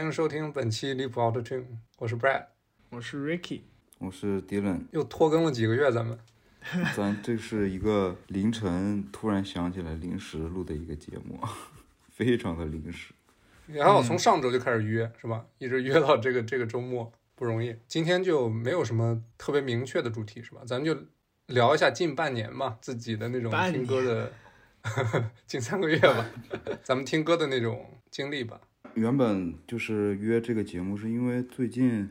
欢迎收听本期离谱 Auto Tune，我是 Brad，我是 Ricky，我是 Dylan，又拖更了几个月，咱们。咱这是一个凌晨突然想起来临时录的一个节目，非常的临时。然后从上周就开始约，是吧？一直约到这个这个周末，不容易。今天就没有什么特别明确的主题，是吧？咱们就聊一下近半年嘛，自己的那种听歌的，近三个月吧，咱们听歌的那种经历吧。原本就是约这个节目，是因为最近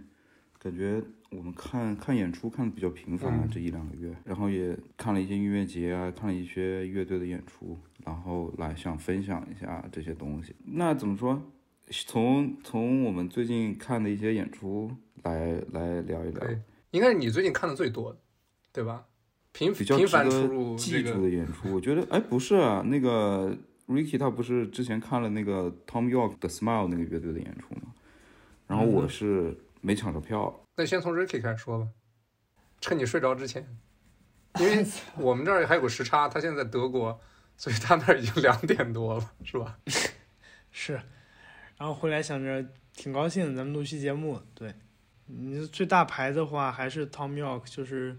感觉我们看看演出看的比较频繁啊，这一两个月，然后也看了一些音乐节啊，看了一些乐队的演出，然后来想分享一下这些东西。那怎么说？从从我们最近看的一些演出来来聊一聊。应该是你最近看的最多的，对吧？频频繁出入记住的演出，我觉得，哎，不是啊，那个。Ricky 他不是之前看了那个 Tom York 的 Smile 那个乐队的演出吗？然后我是没抢着票。那先从 Ricky 开始说吧，趁你睡着之前，因为我们这儿还有个时差，他现在在德国，所以他那儿已经两点多了，是吧？是。然后回来想着挺高兴，咱们录期节目。对，你最大牌的话还是 Tom York，就是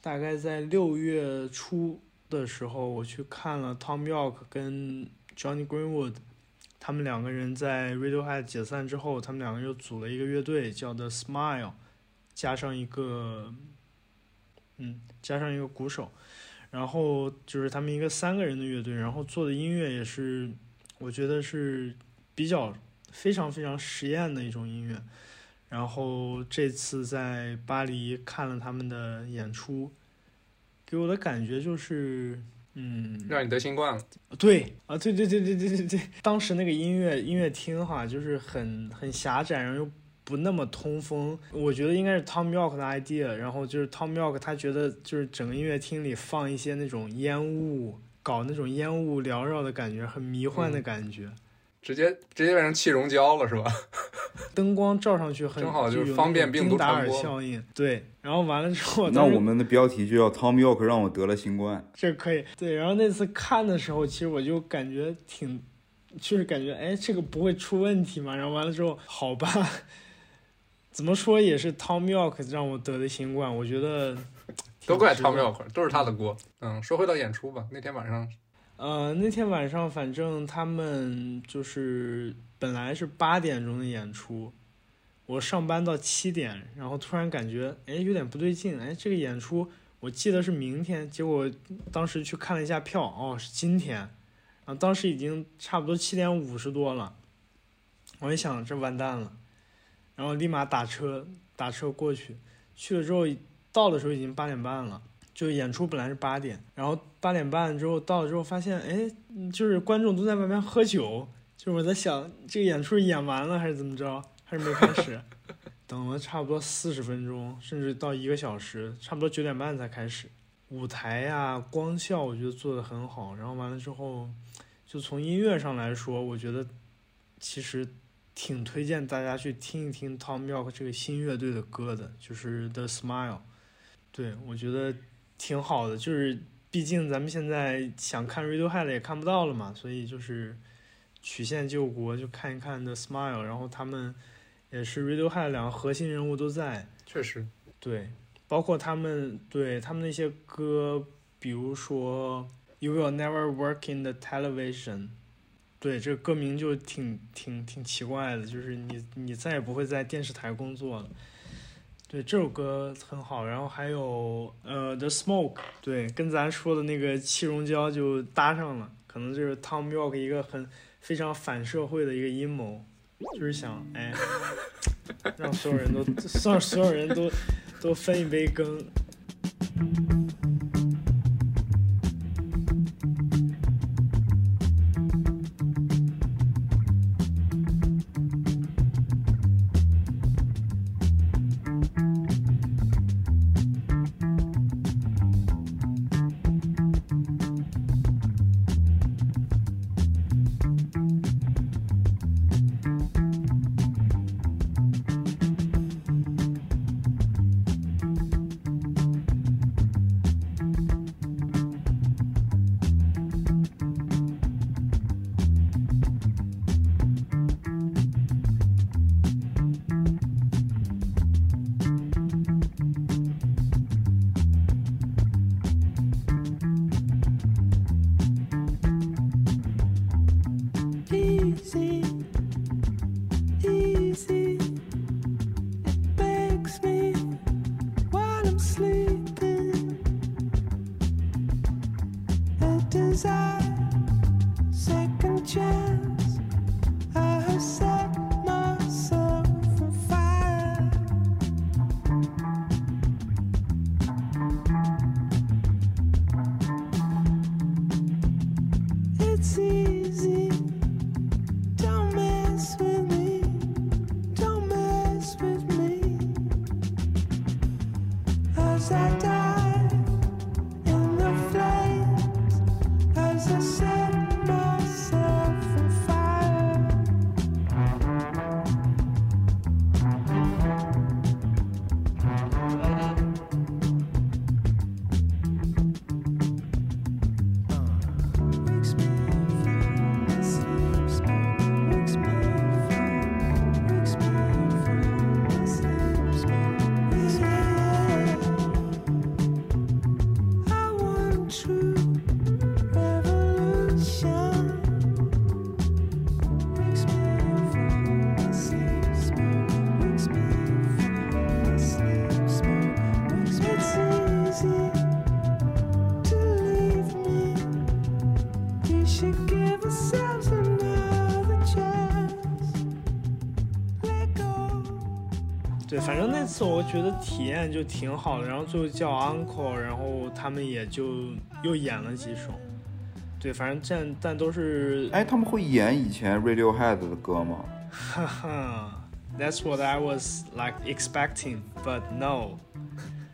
大概在六月初。的时候，我去看了 Tom York 跟 Johnny Greenwood，他们两个人在 Radiohead 解散之后，他们两个又组了一个乐队，叫 The Smile，加上一个，嗯，加上一个鼓手，然后就是他们一个三个人的乐队，然后做的音乐也是，我觉得是比较非常非常实验的一种音乐，然后这次在巴黎看了他们的演出。给我的感觉就是，嗯，让你得新冠了。对啊，对对对对对对对，当时那个音乐音乐厅哈，就是很很狭窄，然后又不那么通风。我觉得应该是 Tom York 的 idea，然后就是 Tom York 他觉得就是整个音乐厅里放一些那种烟雾，搞那种烟雾缭绕的感觉，很迷幻的感觉。直接直接变成气溶胶了是吧？灯光照上去很正好就是方便病毒传播效应。对，然后完了之后，那我们的标题就叫 Tom York 让我得了新冠。这可以。对，然后那次看的时候，其实我就感觉挺，就是感觉哎，这个不会出问题嘛。然后完了之后，好吧，怎么说也是 Tom York 让我得的新冠。我觉得都怪 Tom York，都是他的锅。嗯，说回到演出吧，那天晚上。呃，那天晚上反正他们就是本来是八点钟的演出，我上班到七点，然后突然感觉哎有点不对劲，哎这个演出我记得是明天，结果当时去看了一下票，哦是今天，然后当时已经差不多七点五十多了，我一想这完蛋了，然后立马打车打车过去，去了之后到的时候已经八点半了。就演出本来是八点，然后八点半之后到了之后发现，哎，就是观众都在外面喝酒，就是我在想这个演出演完了还是怎么着，还是没开始，等了差不多四十分钟，甚至到一个小时，差不多九点半才开始。舞台呀，光效我觉得做的很好，然后完了之后，就从音乐上来说，我觉得其实挺推荐大家去听一听 Tom York 这个新乐队的歌的，就是 The Smile，对我觉得。挺好的，就是毕竟咱们现在想看 Radiohead 也看不到了嘛，所以就是曲线救国，就看一看 The Smile，然后他们也是 Radiohead 两个核心人物都在，确实，对，包括他们对他们那些歌，比如说 You Will Never Work in the Television，对，这个歌名就挺挺挺奇怪的，就是你你再也不会在电视台工作了。对这首歌很好，然后还有呃，The Smoke，对，跟咱说的那个气溶胶就搭上了，可能就是 Tom York 一个很非常反社会的一个阴谋，就是想哎，让所有人都 让所有人都都分一杯羹。次我觉得体验就挺好的，然后最后叫 uncle，然后他们也就又演了几首，对，反正但但都是。哎，他们会演以前 Radiohead 的歌吗？哈哈，That's what I was like expecting, but no，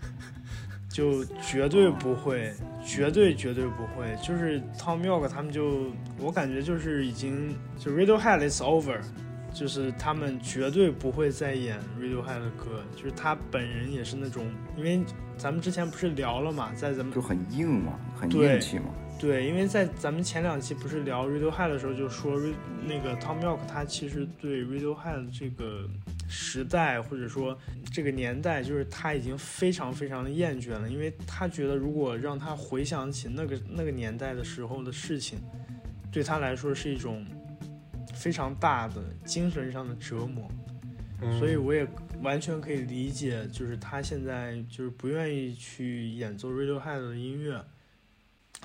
就绝对不会，绝对绝对不会。就是 Tom York 他们就，我感觉就是已经就 Radiohead is over。就是他们绝对不会再演 Radiohead 的歌，就是他本人也是那种，因为咱们之前不是聊了嘛，在咱们就很硬嘛，很硬气嘛。对，因为在咱们前两期不是聊 Radiohead 的时候，就说那个 Tom York 他其实对 Radiohead 这个时代或者说这个年代，就是他已经非常非常的厌倦了，因为他觉得如果让他回想起那个那个年代的时候的事情，对他来说是一种。非常大的精神上的折磨，所以我也完全可以理解，就是他现在就是不愿意去演奏 Radiohead 的音乐，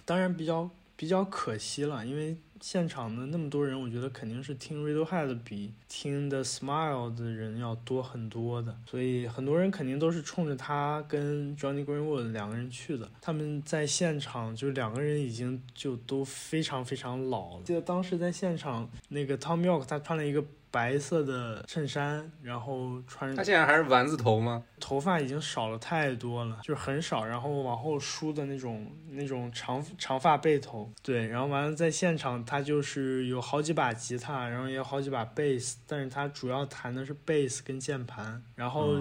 当然比较比较可惜了，因为。现场的那么多人，我觉得肯定是听 Radiohead 比听 The Smile 的人要多很多的，所以很多人肯定都是冲着他跟 Johnny Greenwood 两个人去的。他们在现场就两个人已经就都非常非常老了。记得当时在现场，那个 Tom York 他穿了一个。白色的衬衫，然后穿。他现在还是丸子头吗？头发已经少了太多了，就是很少，然后往后梳的那种那种长长发背头。对，然后完了在现场，他就是有好几把吉他，然后也有好几把贝斯，但是他主要弹的是贝斯跟键盘。然后，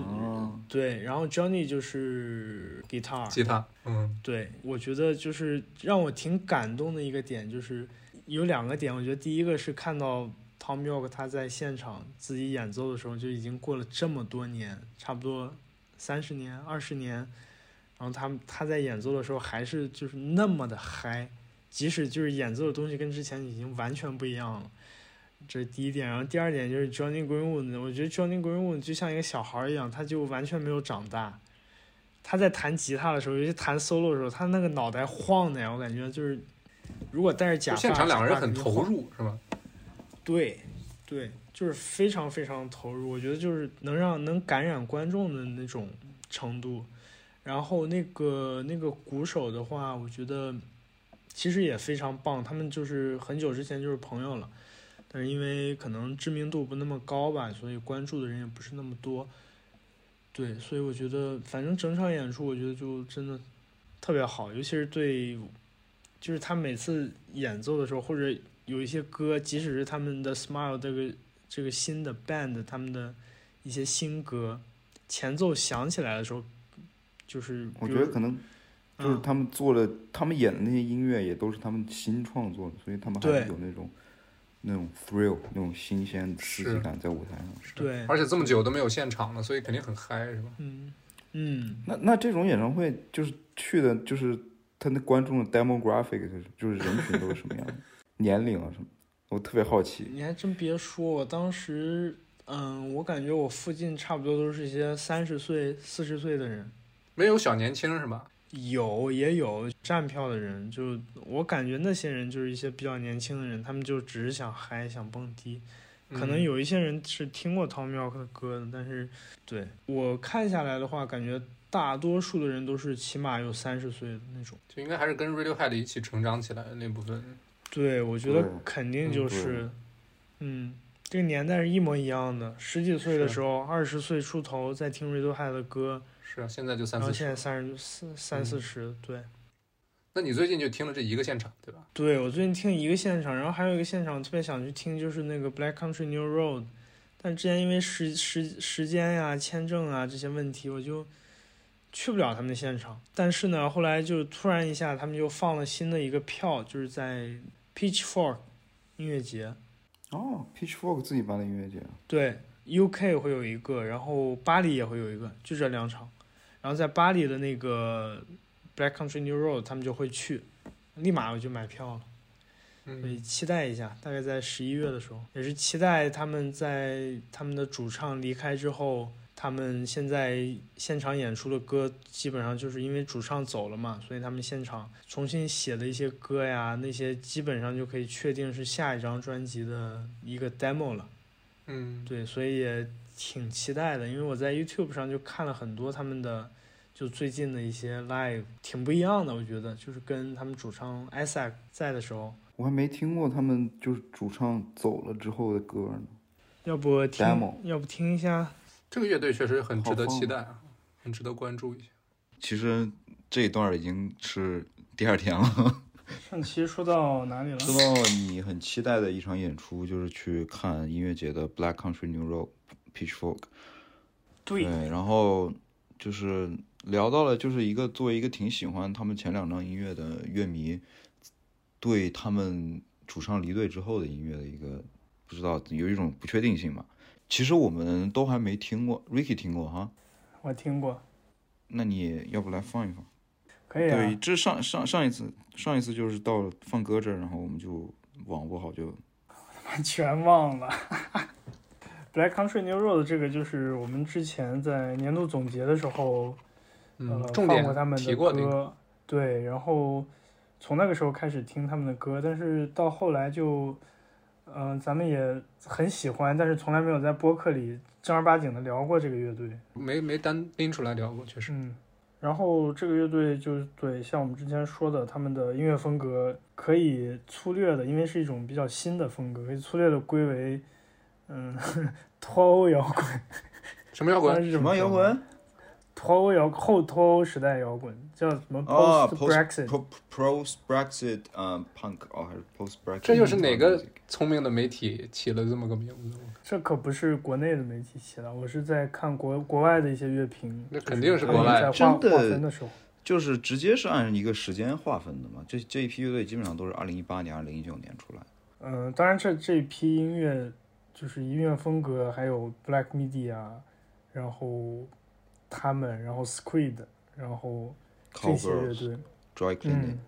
对，然后 Johnny 就是 guitar。吉他，嗯，对，我觉得就是让我挺感动的一个点，就是有两个点，我觉得第一个是看到。Tom York 他在现场自己演奏的时候就已经过了这么多年，差不多三十年、二十年，然后他他在演奏的时候还是就是那么的嗨，即使就是演奏的东西跟之前已经完全不一样了，这是第一点。然后第二点就是 Johnny Greenwood，我觉得 Johnny Greenwood 就像一个小孩一样，他就完全没有长大。他在弹吉他的时候，尤其弹 solo 的时候，他那个脑袋晃的呀，我感觉就是如果戴着假发，现场两个人很投入，是吧？对，对，就是非常非常投入，我觉得就是能让能感染观众的那种程度。然后那个那个鼓手的话，我觉得其实也非常棒。他们就是很久之前就是朋友了，但是因为可能知名度不那么高吧，所以关注的人也不是那么多。对，所以我觉得反正整场演出，我觉得就真的特别好，尤其是对，就是他每次演奏的时候或者。有一些歌，即使是他们的 Smile 这个这个新的 band，他们的一些新歌，前奏响起来的时候，就是我觉得可能就是他们做的，他们演的那些音乐也都是他们新创作的，所以他们还是有那种那种 thrill，那种新鲜刺激感在舞台上。对，而且这么久都没有现场了，所以肯定很嗨，是吧？嗯嗯。那那这种演唱会就是去的，就是他那观众的 demographic，就是人群都是什么样的？年龄啊什么，我特别好奇。你还真别说，我当时，嗯，我感觉我附近差不多都是一些三十岁、四十岁的人，没有小年轻是吧？有，也有站票的人，就我感觉那些人就是一些比较年轻的人，他们就只是想嗨、想蹦迪。可能有一些人是听过 Tom York 的歌的，但是对我看下来的话，感觉大多数的人都是起码有三十岁的那种，就应该还是跟 Radiohead 一起成长起来的那部分。对，我觉得肯定就是，嗯，这个年代是一模一样的。十几岁的时候，二十岁出头在听 Radiohead 的歌，是啊，现在就三四十。然后现在三十四三四十，对。那你最近就听了这一个现场，对吧？对，我最近听一个现场，然后还有一个现场特别想去听，就是那个 Black Country New Road，但之前因为时时时间呀、签证啊这些问题，我就去不了他们的现场。但是呢，后来就突然一下，他们就放了新的一个票，就是在 Pitchfork 音乐节。哦，Pitchfork 自己办的音乐节。对，UK 会有一个，然后巴黎也会有一个，就这两场。然后在巴黎的那个。Black Country New Road，他们就会去，立马我就买票了，所以期待一下，大概在十一月的时候，也是期待他们在他们的主唱离开之后，他们现在现场演出的歌基本上就是因为主唱走了嘛，所以他们现场重新写的一些歌呀，那些基本上就可以确定是下一张专辑的一个 demo 了。嗯，对，所以也挺期待的，因为我在 YouTube 上就看了很多他们的。就最近的一些 live 挺不一样的，我觉得就是跟他们主唱 Isaac 在的时候，我还没听过他们就是主唱走了之后的歌呢。要不听？要不听一下？这个乐队确实很值得期待啊，很值得关注一下。其实这一段已经是第二天了。上期说到哪里了？说到你很期待的一场演出，就是去看音乐节的 Black Country New Road Pitchfork。对。对，然后就是。聊到了，就是一个作为一个挺喜欢他们前两张音乐的乐迷，对他们主唱离队之后的音乐的一个不知道有一种不确定性嘛。其实我们都还没听过，Ricky 听过哈？我听过。那你要不来放一放？可以啊。对，这上上上一次上一次就是到了放歌这儿，然后我们就网不好就，全忘了。Black Country New Road 这个就是我们之前在年度总结的时候。呃，放过他们的歌，对，然后从那个时候开始听他们的歌，但是到后来就，嗯，咱们也很喜欢，但是从来没有在播客里正儿八经的聊过这个乐队，没没单拎出来聊过，确实。嗯，然后这个乐队就是对，像我们之前说的，他们的音乐风格可以粗略的，因为是一种比较新的风格，可以粗略的归为，嗯，脱欧摇滚。什么摇滚？什么摇滚？脱欧摇后脱欧时代摇滚叫什么？Post Brexit，Post Brexit，嗯，Punk 哦，还是 Post Brexit？这又是哪个聪明的媒体起了这么个名字？这可不是国内的媒体起的，我是在看国国外的一些乐评。那肯定是国外真的，就是直接是按一个时间划分的嘛。这这一批乐队基本上都是二零一八年、二零一九年出来。嗯，当然这这一批音乐就是音乐风格，还有 Black Media，然后。他们，然后 Squid，然后这些乐队，嗯，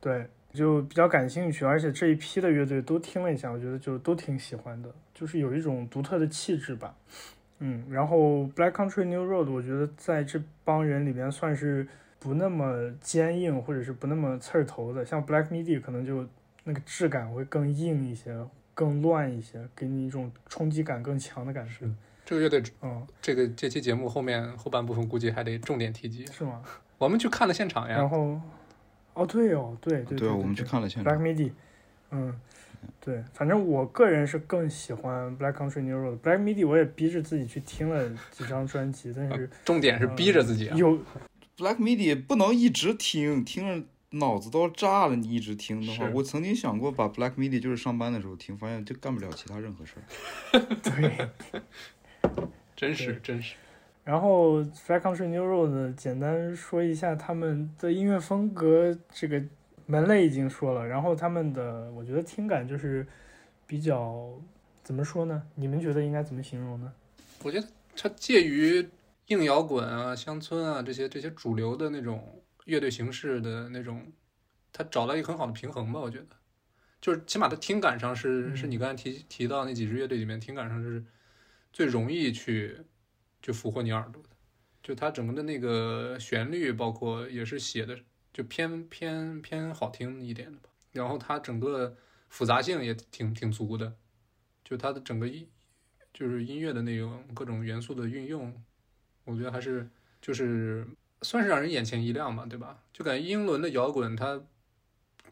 对，就比较感兴趣，而且这一批的乐队都听了一下，我觉得就都挺喜欢的，就是有一种独特的气质吧，嗯，然后 Black Country New Road，我觉得在这帮人里边算是不那么坚硬，或者是不那么刺儿头的，像 Black Midi 可能就那个质感会更硬一些，更乱一些，给你一种冲击感更强的感觉。这个乐队，嗯，这个这期节目后面后半部分估计还得重点提及，是吗？我们去看了现场呀。然后，哦，对哦，对对对，我们去看了现场。Black Midi，嗯，对，反正我个人是更喜欢 Black Country New Road。Black Midi 我也逼着自己去听了几张专辑，但是重点是逼着自己。有 Black Midi 不能一直听，听着脑子都要炸了。你一直听的话，我曾经想过把 Black Midi 就是上班的时候听，发现就干不了其他任何事儿。对。真实真实，然后 Black Country New Road 呢简单说一下他们的音乐风格，这个门类已经说了，然后他们的我觉得听感就是比较怎么说呢？你们觉得应该怎么形容呢？我觉得它介于硬摇滚啊、乡村啊这些这些主流的那种乐队形式的那种，它找到一个很好的平衡吧。我觉得，就是起码它听感上是是你刚才提提到那几支乐队里面听感上是。最容易去就俘获你耳朵的，就它整个的那个旋律，包括也是写的就偏偏偏好听一点的吧。然后它整个复杂性也挺挺足的，就它的整个音就是音乐的那种各种元素的运用，我觉得还是就是算是让人眼前一亮吧，对吧？就感觉英伦的摇滚它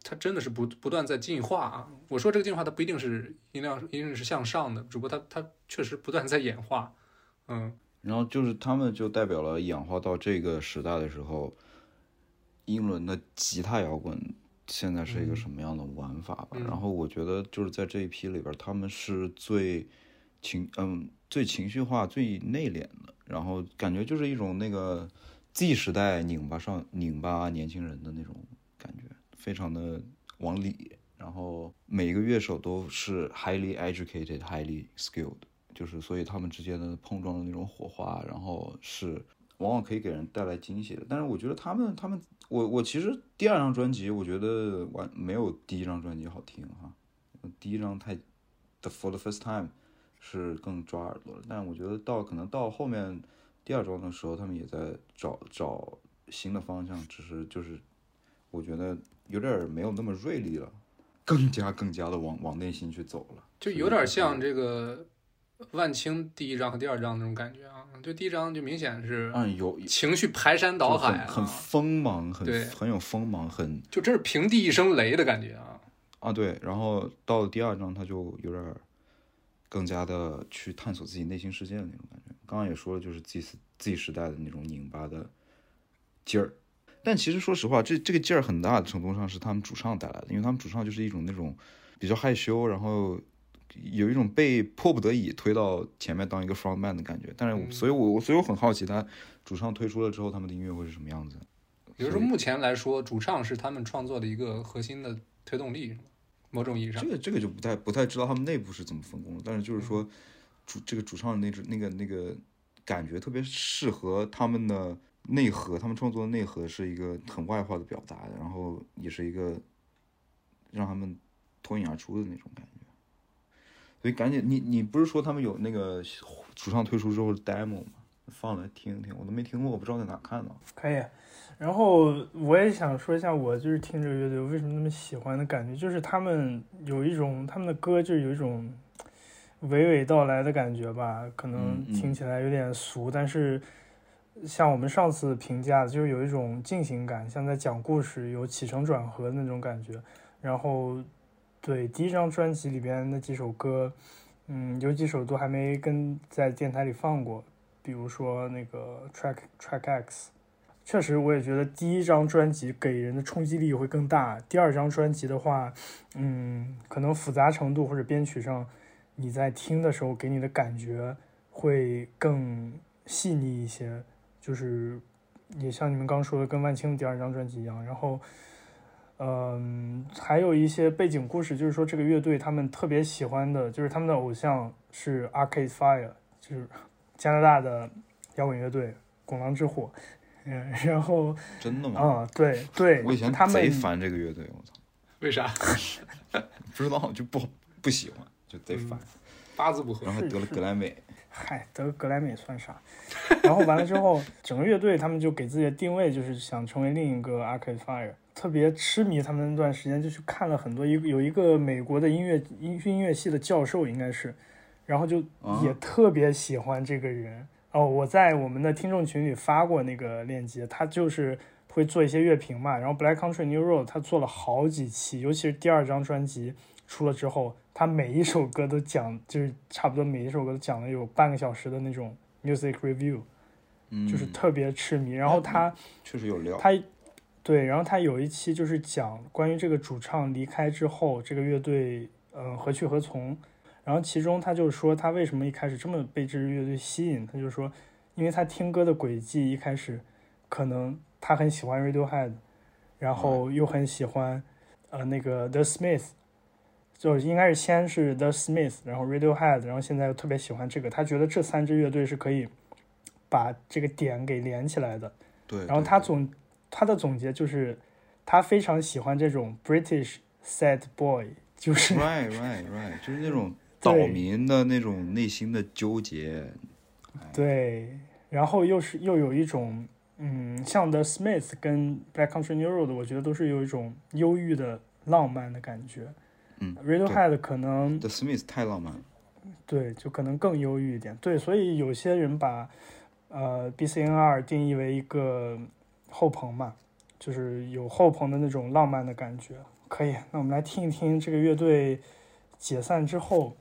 它真的是不不断在进化啊。我说这个进化，它不一定是音量一定是向上的，只不过它它确实不断在演化。嗯，然后就是他们就代表了演化到这个时代的时候，英伦的吉他摇滚现在是一个什么样的玩法吧。然后我觉得就是在这一批里边，他们是最情嗯最情绪化、最内敛的，然后感觉就是一种那个 Z 时代拧巴上拧巴年轻人的那种感觉，非常的往里。然后每一个乐手都是 highly educated、highly skilled。就是所以他们之间的碰撞的那种火花，然后是往往可以给人带来惊喜的。但是我觉得他们他们我我其实第二张专辑我觉得完没有第一张专辑好听哈，第一张太 The For the First Time 是更抓耳朵了。但我觉得到可能到后面第二张的时候，他们也在找找新的方向，只是就是我觉得有点没有那么锐利了，更加更加的往往内心去走了，就有点像这个。万青第一章和第二章那种感觉啊，就第一章就明显是嗯有情绪排山倒海，很锋芒，很对，很有锋芒，很就真是平地一声雷的感觉啊啊对，然后到了第二章他就有点更加的去探索自己内心世界的那种感觉。刚刚也说了，就是 Z Z 时代的那种拧巴的劲儿，但其实说实话，这这个劲儿很大的程度上是他们主唱带来的，因为他们主唱就是一种那种比较害羞，然后。有一种被迫不得已推到前面当一个 front man 的感觉，但是，所以我所以我很好奇，他主唱推出了之后，他们的音乐会是什么样子？比如说，目前来说，主唱是他们创作的一个核心的推动力，某种意义上。这个这个就不太不太知道他们内部是怎么分工的，但是就是说，主这个主唱的那种那个那个感觉特别适合他们的内核，他们创作的内核是一个很外化的表达，然后也是一个让他们脱颖而出的那种感觉。所以赶紧，你你不是说他们有那个主唱推出之后的 demo 吗？放来听一听，我都没听过，我不知道在哪看到。可以，然后我也想说一下，我就是听这个乐队为什么那么喜欢的感觉，就是他们有一种他们的歌就是有一种娓娓道来的感觉吧，可能听起来有点俗，但是像我们上次评价，就是有一种进行感，像在讲故事，有起承转合的那种感觉，然后。对第一张专辑里边那几首歌，嗯，有几首都还没跟在电台里放过，比如说那个 Track Track X，确实我也觉得第一张专辑给人的冲击力会更大。第二张专辑的话，嗯，可能复杂程度或者编曲上，你在听的时候给你的感觉会更细腻一些，就是也像你们刚说的，跟万青的第二张专辑一样，然后。嗯，还有一些背景故事，就是说这个乐队他们特别喜欢的，就是他们的偶像是 Arcade Fire，就是加拿大的摇滚乐队拱狼之火。嗯，然后真的吗？啊，对对，我以前贼烦这个乐队，我操，为啥？不知道，就不不喜欢，就贼烦，八字不合。然后还得了格莱美。嗨，得格莱美算啥？然后完了之后，整个乐队他们就给自己的定位就是想成为另一个 Arcade Fire。特别痴迷他们那段时间，就去看了很多一有一个美国的音乐音音乐系的教授，应该是，然后就也特别喜欢这个人哦。我在我们的听众群里发过那个链接，他就是会做一些乐评嘛。然后 Black Country New Road 他做了好几期，尤其是第二张专辑出了之后，他每一首歌都讲，就是差不多每一首歌都讲了有半个小时的那种 music review，就是特别痴迷。然后他确实有料，他。对，然后他有一期就是讲关于这个主唱离开之后，这个乐队嗯何去何从。然后其中他就说他为什么一开始这么被这支乐队吸引，他就说，因为他听歌的轨迹一开始可能他很喜欢 Radiohead，然后又很喜欢呃那个 The Smith，就应该是先是 The Smith，然后 Radiohead，然后现在又特别喜欢这个，他觉得这三支乐队是可以把这个点给连起来的。对，然后他总。他的总结就是，他非常喜欢这种 British sad boy，就是 right right right，就是那种 岛民的那种内心的纠结。对，然后又是又有一种，嗯，像 The Smith 跟 Black Country New Road，我觉得都是有一种忧郁的浪漫的感觉。嗯，Radiohead 可能 The Smith 太浪漫。对，就可能更忧郁一点。对，所以有些人把呃 BCNR 定义为一个。后朋嘛，就是有后朋的那种浪漫的感觉，可以，那我们来听一听这个乐队解散之后，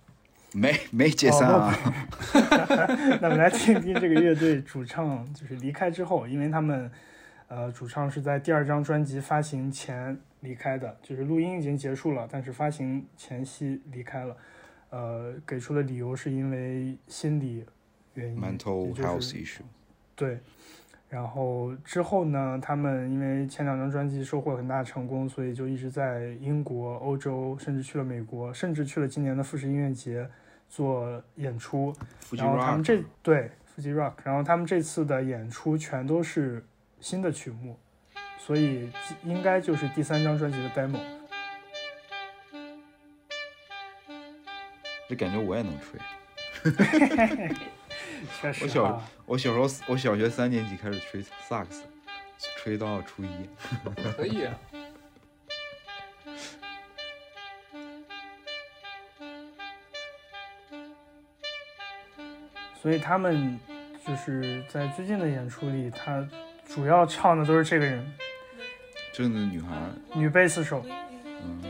没没解散啊。那我们来听一听这个乐队主唱就是离开之后，因为他们呃主唱是在第二张专辑发行前离开的，就是录音已经结束了，但是发行前夕离开了。呃，给出的理由是因为心理原因，mental health issue。对。然后之后呢，他们因为前两张专辑收获很大成功，所以就一直在英国、欧洲，甚至去了美国，甚至去了今年的富士音乐节做演出。然后他们这对富士 rock，然后他们这次的演出全都是新的曲目，所以应该就是第三张专辑的 demo。这感觉我也能吹。确实我小我小时候我小学三年级开始吹萨克斯，吹到初一。可以。啊。所以他们就是在最近的演出里，他主要唱的都是这个人。这个女孩。女贝斯手。嗯。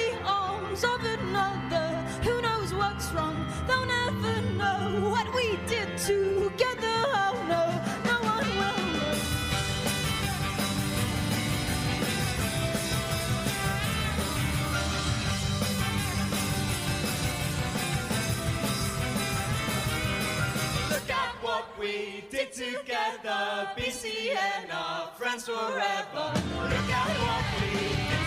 arms of another who knows what's wrong. They'll never know what we did together. Oh no. No one knows what we did together, BC and our friends forever. Look at what we did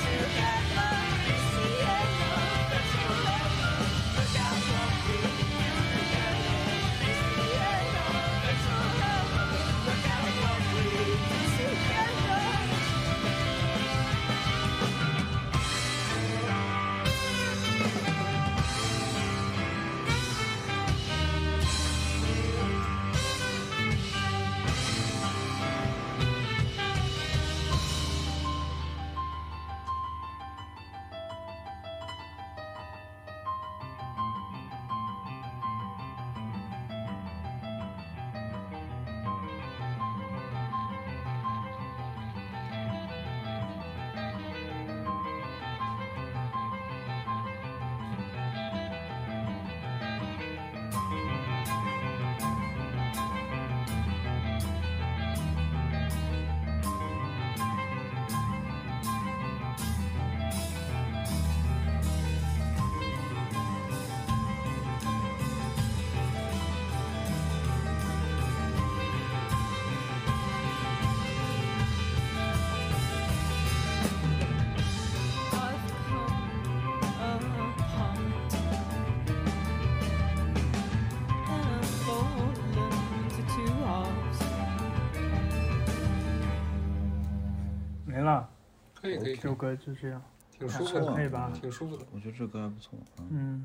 这首歌就这样，挺舒服的，可以吧？挺舒服的，我觉得这歌还不错。嗯，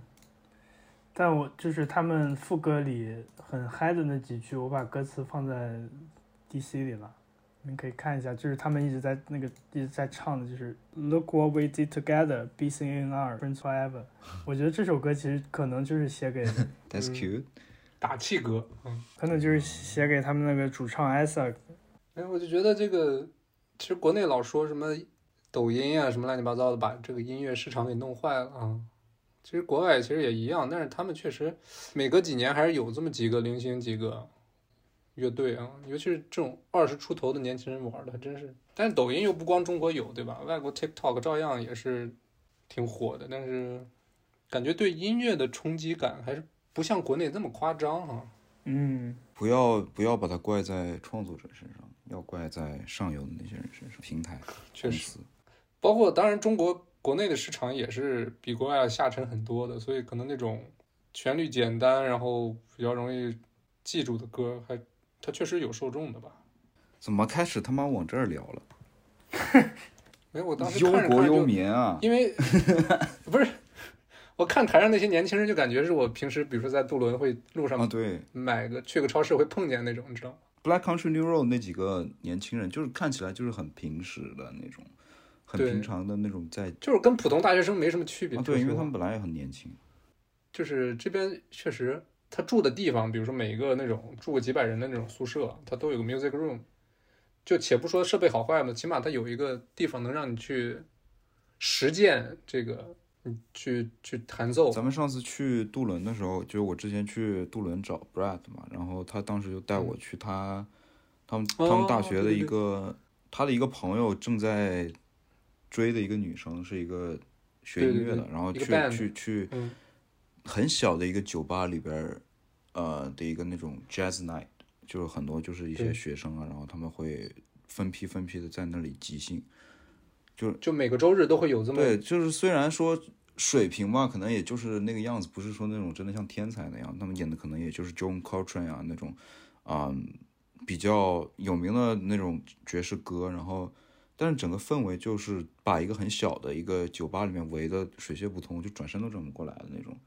但我就是他们副歌里很嗨的那几句，我把歌词放在 DC 里了，你们可以看一下，就是他们一直在那个一直在唱的，就是 Look what we did together, be singing our friends forever。我觉得这首歌其实可能就是写给 That's cute，打气歌，嗯，可能就是写给他们那个主唱 Isaac。哎，我就觉得这个，其实国内老说什么。抖音啊，什么乱七八糟的，把这个音乐市场给弄坏了啊！其实国外其实也一样，但是他们确实每隔几年还是有这么几个零星几个乐队啊，尤其是这种二十出头的年轻人玩的，还真是。但是抖音又不光中国有，对吧？外国 TikTok 照样也是挺火的，但是感觉对音乐的冲击感还是不像国内那么夸张哈、嗯，不要不要把它怪在创作者身上，要怪在上游的那些人身上，平台确实，公司。包括当然中国国内的市场也是比国外要下沉很多的，所以可能那种旋律简单，然后比较容易记住的歌，还它确实有受众的吧。怎么开始他妈往这儿聊了？没有，我当时忧国忧民啊！因为不是我看台上那些年轻人，就感觉是我平时比如说在渡轮会路啊，上对买个去个超市会碰见那种，你知道吗？，Black Country New Road 那几个年轻人，就是看起来就是很平实的那种，很平常的那种在就是跟普通大学生没什么区别。啊，对，因为他们本来也很年轻。就是这边确实，他住的地方，比如说每一个那种住个几百人的那种宿舍，他都有个 music room。就且不说设备好坏嘛，起码他有一个地方能让你去实践这个，你去去弹奏。咱们上次去杜伦的时候，就是我之前去杜伦找 Brad 嘛，然后他当时就带我去他他们他们大学的一个他的一个朋友正在追的一个女生，是一个学音乐的，对对对然后去去去嗯很小的一个酒吧里边儿，呃的一个那种 jazz night，就是很多就是一些学生啊，然后他们会分批分批的在那里即兴。就就每个周日都会有这么对，就是虽然说水平吧，可能也就是那个样子，不是说那种真的像天才那样，他们演的可能也就是 John Coltrane 啊那种，啊、比较有名的那种爵士歌，然后，但是整个氛围就是把一个很小的一个酒吧里面围的水泄不通，就转身都转不过来的那种，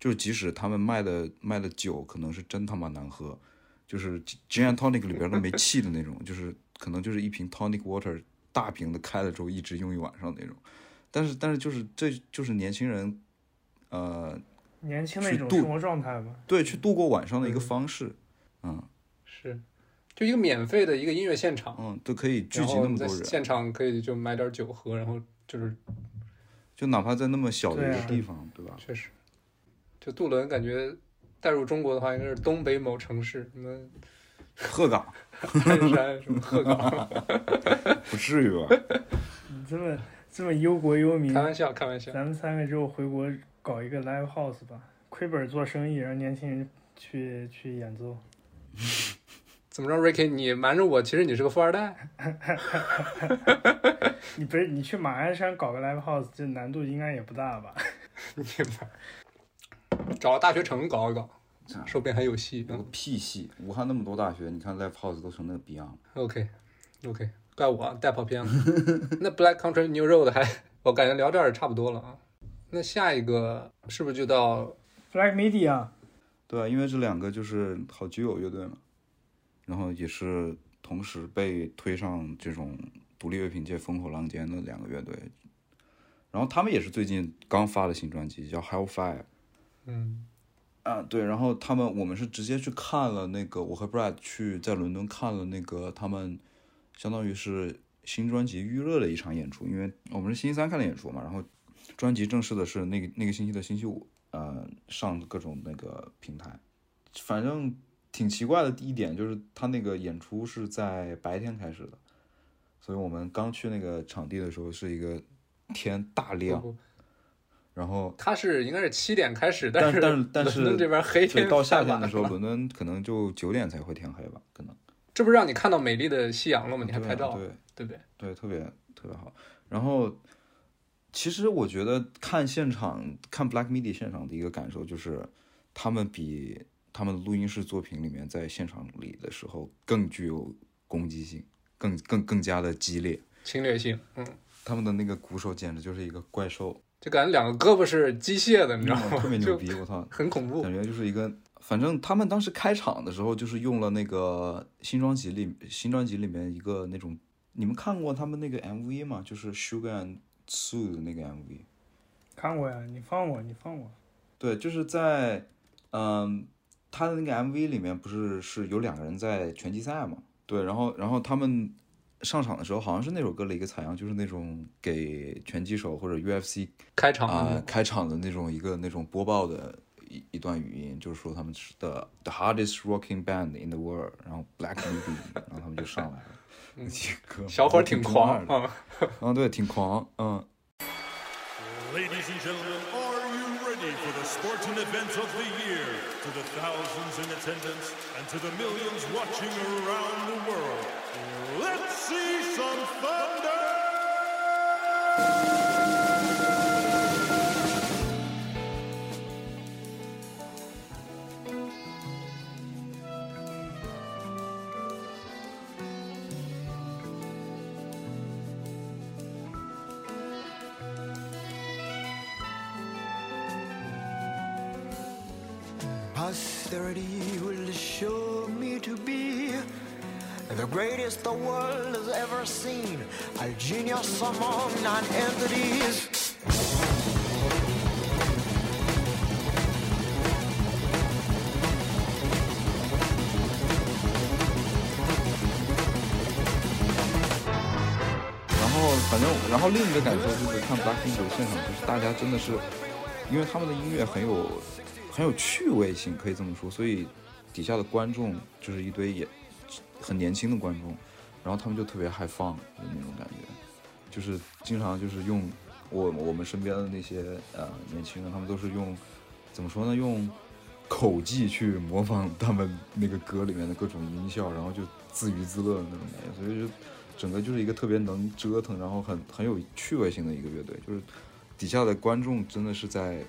就是即使他们卖的卖的酒可能是真他妈难喝，就是 gin and tonic 里边都没 气的那种，就是可能就是一瓶 tonic water 大瓶的开了之后一直用一晚上那种。但是但是就是这就是年轻人，呃，年轻的一种生活状态吧。对，去度过晚上的一个嗯方式，嗯是，就一个免费的一个音乐现场，嗯，都可以聚集那么多人，现场可以就买点酒喝，然后就是就哪怕在那么小的一个地方，对吧？确实，就杜伦感觉带入中国的话，应该是东北某城市，什么鹤岗 鞍山、什么鹤岗，不至于吧？你这么这么忧国忧民开，玩笑，开玩笑。咱们三个之后回国搞一个 live house 吧，亏本做生意，让年轻人去去演奏。怎么着，Ricky，你瞒着我，其实你是个富二代。你不是你去马鞍山搞个 live house，这难度应该也不大吧？你妈，找个大学城搞一搞，说不定还有戏。有屁戏！武汉那么多大学，你看 live house 都成那个逼样了。，OK，OK，、怪我啊带跑偏了。那 Black Country New Road 还，我感觉聊这儿差不多了啊。那下一个是不是就到 Flag Media，对啊，因为这两个就是好基友乐队嘛，然后也是同时被推上这种独立乐评界风口浪尖的两个乐队，然后他们也是最近刚发的新专辑，叫 Hellfire。嗯。啊，对，然后他们我们是直接去看了那个，我和 Brad 去在伦敦看了那个他们相当于是新专辑预热的一场演出，因为我们是星期三看的演出嘛，然后专辑正式的是那个那个星期的星期五，呃，上各种那个平台，反正挺奇怪的一点就是他那个演出是在白天开始的，所以我们刚去那个场地的时候是一个天大亮，不不然后他是应该是七点开始，但是但是但是伦敦这边黑天到夏天的时候，伦敦可能就九点才会天黑吧，可能。这不是让你看到美丽的夕阳了吗？你还拍照，对对不对？对，特别特别好。然后，其实我觉得看现场看 Black Midi 现场的一个感受就是，他们比他们的录音室作品里面在现场里的时候更具有攻击性，更更更加的激烈。侵略性，嗯，他们的那个鼓手简直就是一个怪兽，就感觉两个胳膊是机械的，你知道吗？嗯特别牛逼！我操，很恐怖感。觉就是一个，反正他们当时开场的时候就是用了那个新专辑里新专辑里面一个那种，你们看过他们那个 MV 吗？就是 Sugar and Sue 的那个 MV。看过呀，你放我，你放我。对，就是在，嗯，他的那个 MV 里面不是是有两个人在拳击赛嘛？对，然后然后他们上场的时候，好像是那首歌的一个采样，就是那种给拳击手或者 UFC 开场啊、的开场的那种一个那种播报的一一段语音，就是说他们是 the the hardest rocking band in the world，然后 Black Midi，然后他们就上来了。那几个小伙挺狂，啊，嗯，对，挺狂，嗯。Ladies and gentlemen, are you for the sporting event of the year? To the thousands in attendance and to the millions watching around the world, let's see some thunder! Greatest the world has ever seen. A genius among non-entities. “然后，反正，然后另一个感受就是看 Blackpink 的现场，就是大家真的是，因为他们的音乐很有很有趣味性，可以这么说，所以底下的观众就是一堆也很年轻的观众，然后他们就特别嗨放的那种感觉，就是经常就是用我我们身边的那些呃年轻人，他们都是用怎么说呢？用口技去模仿他们那个歌里面的各种音效，然后就自娱自乐的那种感觉，所以就整个就是一个特别能折腾，然后很很有趣味性的一个乐队，就是底下的观众真的是在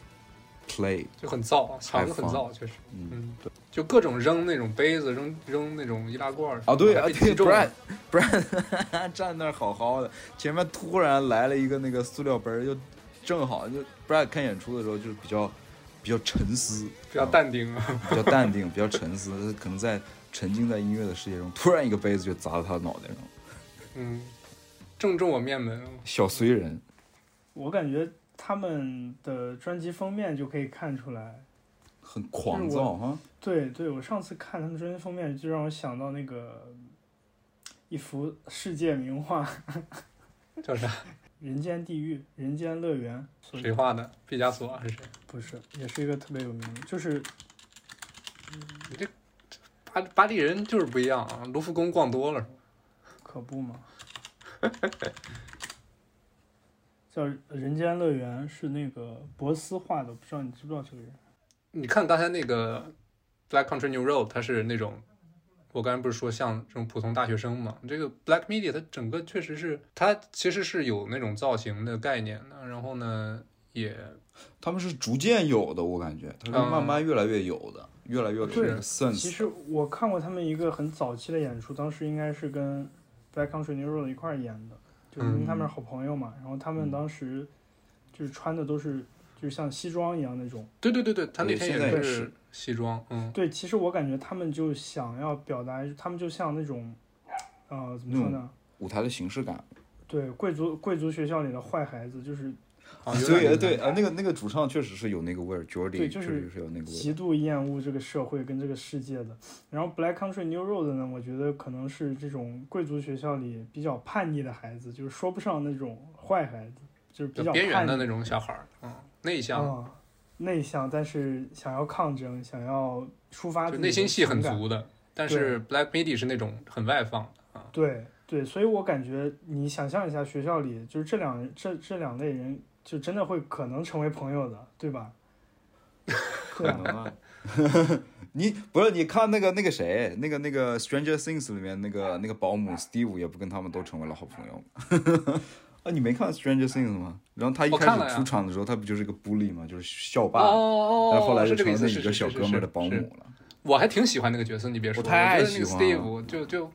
play，就很燥，场子很燥，确实，嗯，嗯，对。就各种扔那种杯子，扔扔那种易拉罐儿啊，对啊，对击中了，Brad Brad 站那儿好好的，前面突然来了一个那个塑料杯儿，就正好就 Brad 看演出的时候就是比较比较沉思，比较淡定啊。比较淡定，比较沉思，可能在沉浸在音乐的世界中，突然一个杯子就砸到他的脑袋上，嗯，正中我面门。小随人，我感觉他们的专辑封面就可以看出来。很狂躁哈，对对，我上次看他们专辑封面，就让我想到那个一幅世界名画《叫啥？人间地狱》《人间乐园》，谁画的？毕加索还是谁？不是，也是一个特别有名的，就是你这巴巴黎人就是不一样啊！卢浮宫逛多了，可不嘛。叫《人间乐园》是那个博斯画的，我不知道你知不知道这个人？你看刚才那个 Black Country New Road，它是那种，我刚才不是说像这种普通大学生嘛？这个 Black Media 它整个确实是，它其实是有那种造型的概念的，然后呢，也他们是逐渐有的，我感觉他是慢慢越来越有的，越来越有 sense，其实我看过他们一个很早期的演出，当时应该是跟 Black Country New Road 一块儿演的，就是因为他们是好朋友嘛。然后他们当时就是穿的都是就是像西装一样那种。对对对对，他那天也是西装，嗯，对，其实我感觉他们就想要表达，他们就像那种，呃，怎么说呢？舞台的形式感。对，贵族贵族学校里的坏孩子，就是啊，对那个对啊，那个那个主唱确实是有那个味儿，Jordy 对就是确实是有那个味儿。极度厌恶这个社会跟这个世界的。然后 Black Country New Road 呢，我觉得可能是这种贵族学校里比较叛逆的孩子，就是说不上那种坏孩子，就是比比较叛逆边缘的那种小孩儿，嗯，内向，啊，内向，但是想要抗争，想要抒发就自内心戏很足的。但是 Black Midi 是那种很外放的啊，对对，所以我感觉你想象一下，学校里就是这两人这这两类人，就真的会可能成为朋友的，对吧？可能啊。你不是你看那个那个谁，那个那个《Stranger Things》里面那个那个保姆 Steve 也不跟他们都成为了好朋友吗？啊，你没看《Stranger Things》吗？然后他一开始出场的时候，他不就是个 bully 吗？就是校霸，哦但后来就成了一个小哥们儿的保。姆了。我还挺喜欢那个角色，你别说，我太喜欢了 Steve 就就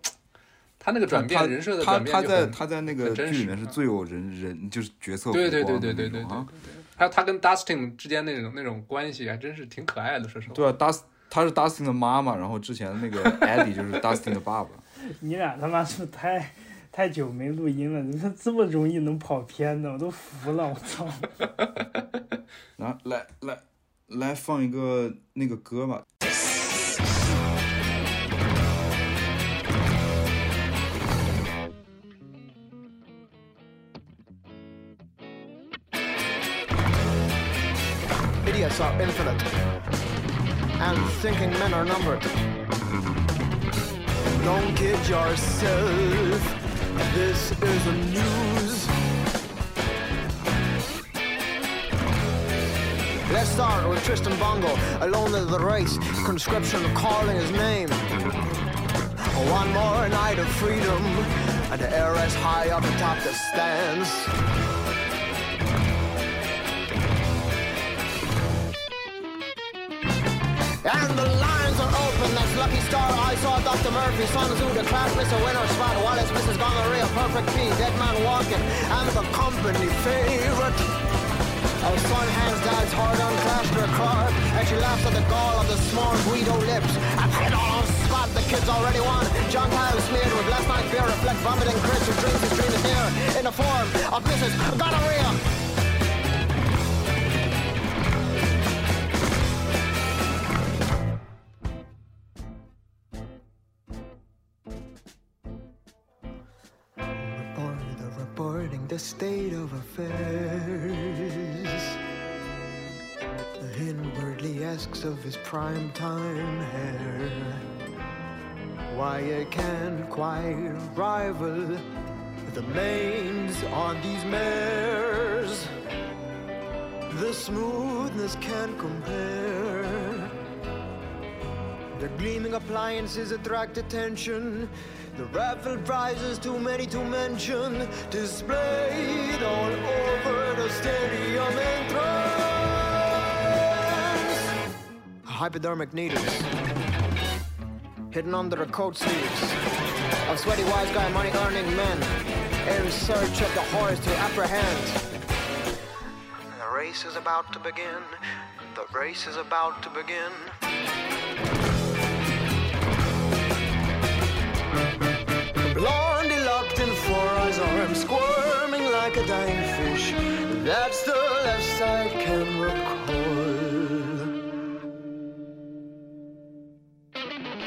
他那个转变人设的他他在转变就在他在那个真实剧里面是啊最有人人就是角色对对对对对对对的那种啊。还有他跟 Dustin 之间那种那种关系，还真是挺可爱的，说实话。对啊，Dust 他是 Dustin 的妈妈，然后之前那个 Eddie 就是 Dustin 的爸爸。你俩他妈是太太久没录音了？你说这么容易能跑偏的，我都服了，我操！然后来来来放一个那个歌吧。are infinite, and thinking men are numbered. Don't kid yourself. This is a news. Let's start with Tristan Bongo, alone of the race, conscription calling his name. One more night of freedom, and the air is high up atop the stands. And the lines are open, that's Lucky Star. I saw Dr. Murphy, Sun Tzu, the class Mr. Winner, Spot, Wallace, Mrs. Gonorrhea, Perfect P, Dead Man Walking, and the company favorite. Our son hands dad's hard on her car, and she laughs at the gall of the small Guido lips. I put it all on spot, the kids already won. John Kyle smeared with last night's beer, reflect vomiting Chris who drinks his dream is near in the form of Mrs. Gonorrhea. State of affairs. Inwardly asks of his prime time hair. Why it can't quite rival the manes on these mares. The smoothness can't compare. The gleaming appliances attract attention. The raffle prizes, too many to mention, displayed all over the stadium entrance. Hypodermic needles hidden under the coat sleeves of sweaty wise guy money earning men in search of the horse to apprehend. The race is about to begin. The race is about to begin. Blondie locked in four eyes arms, squirming like a dying fish. That's the left I can recall.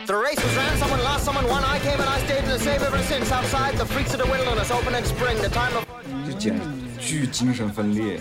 The race was ran, someone lost, someone won. I came and I stayed in the same ever since. Outside, the freaks of the wilderness open in spring. The time of 就简巨精神分裂。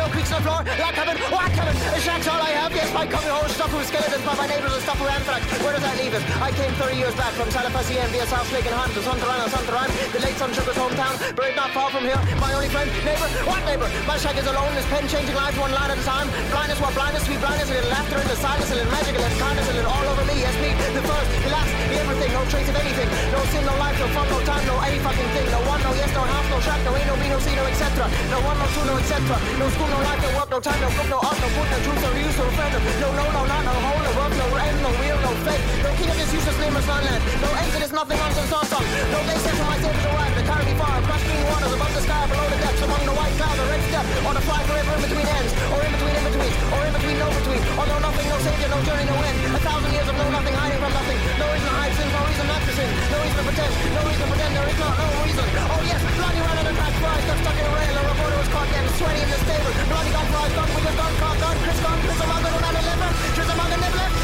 creaks on the floor. Log cabin, whack cabin. A shack's all I have. Yes, my coming home stuff with skeletons, but my neighbors are stuff with anthrax. Where does that leave us? I came 30 years back from Salafasien via South Lake and Hunt to Santarana, Santaran, the late Sun Sugar's hometown. Buried not far from here. My only friend, neighbor, what neighbor? My shack is alone, his pen changing lives one line at a time. Blindness, what blindness, sweet blindness, a little laughter in the silence, a little magic, a little kindness, a little all over me. Yes, me, the first, the last, the everything, no trace of anything. No sin, no life, no fun, no time, no any fucking thing. No one, no yes, no half, no shack, no ain't, no me, no see, no etc. No one, no two, no etc. No school, no life, no work, no time, no book, no art, no book, no truth, no use, no friend. No, no, no, not, no hole, no work, no end, no real, no fake. No king of this useless nameless land. No exodus, nothing nonsense, awesome. No day set for my saviors arrive. The me far across green waters above the sky, below the depths, among the white clouds, a red step, or the fly forever in between ends, or in between in between, or in between no between. or no nothing, no savior, no journey, no end. A thousand years of no nothing, hiding from nothing. No reason to hide sins, no reason not to sin. No reason to pretend, no reason to pretend. There is not no reason. Oh yes, bloody ran on the track, flies, got stuck in a rail. A reporter was caught getting sweaty in the stable. Roddy got five, done with the dunk, got done, Chris gone, Chris around the 9-11, Chris around the 11,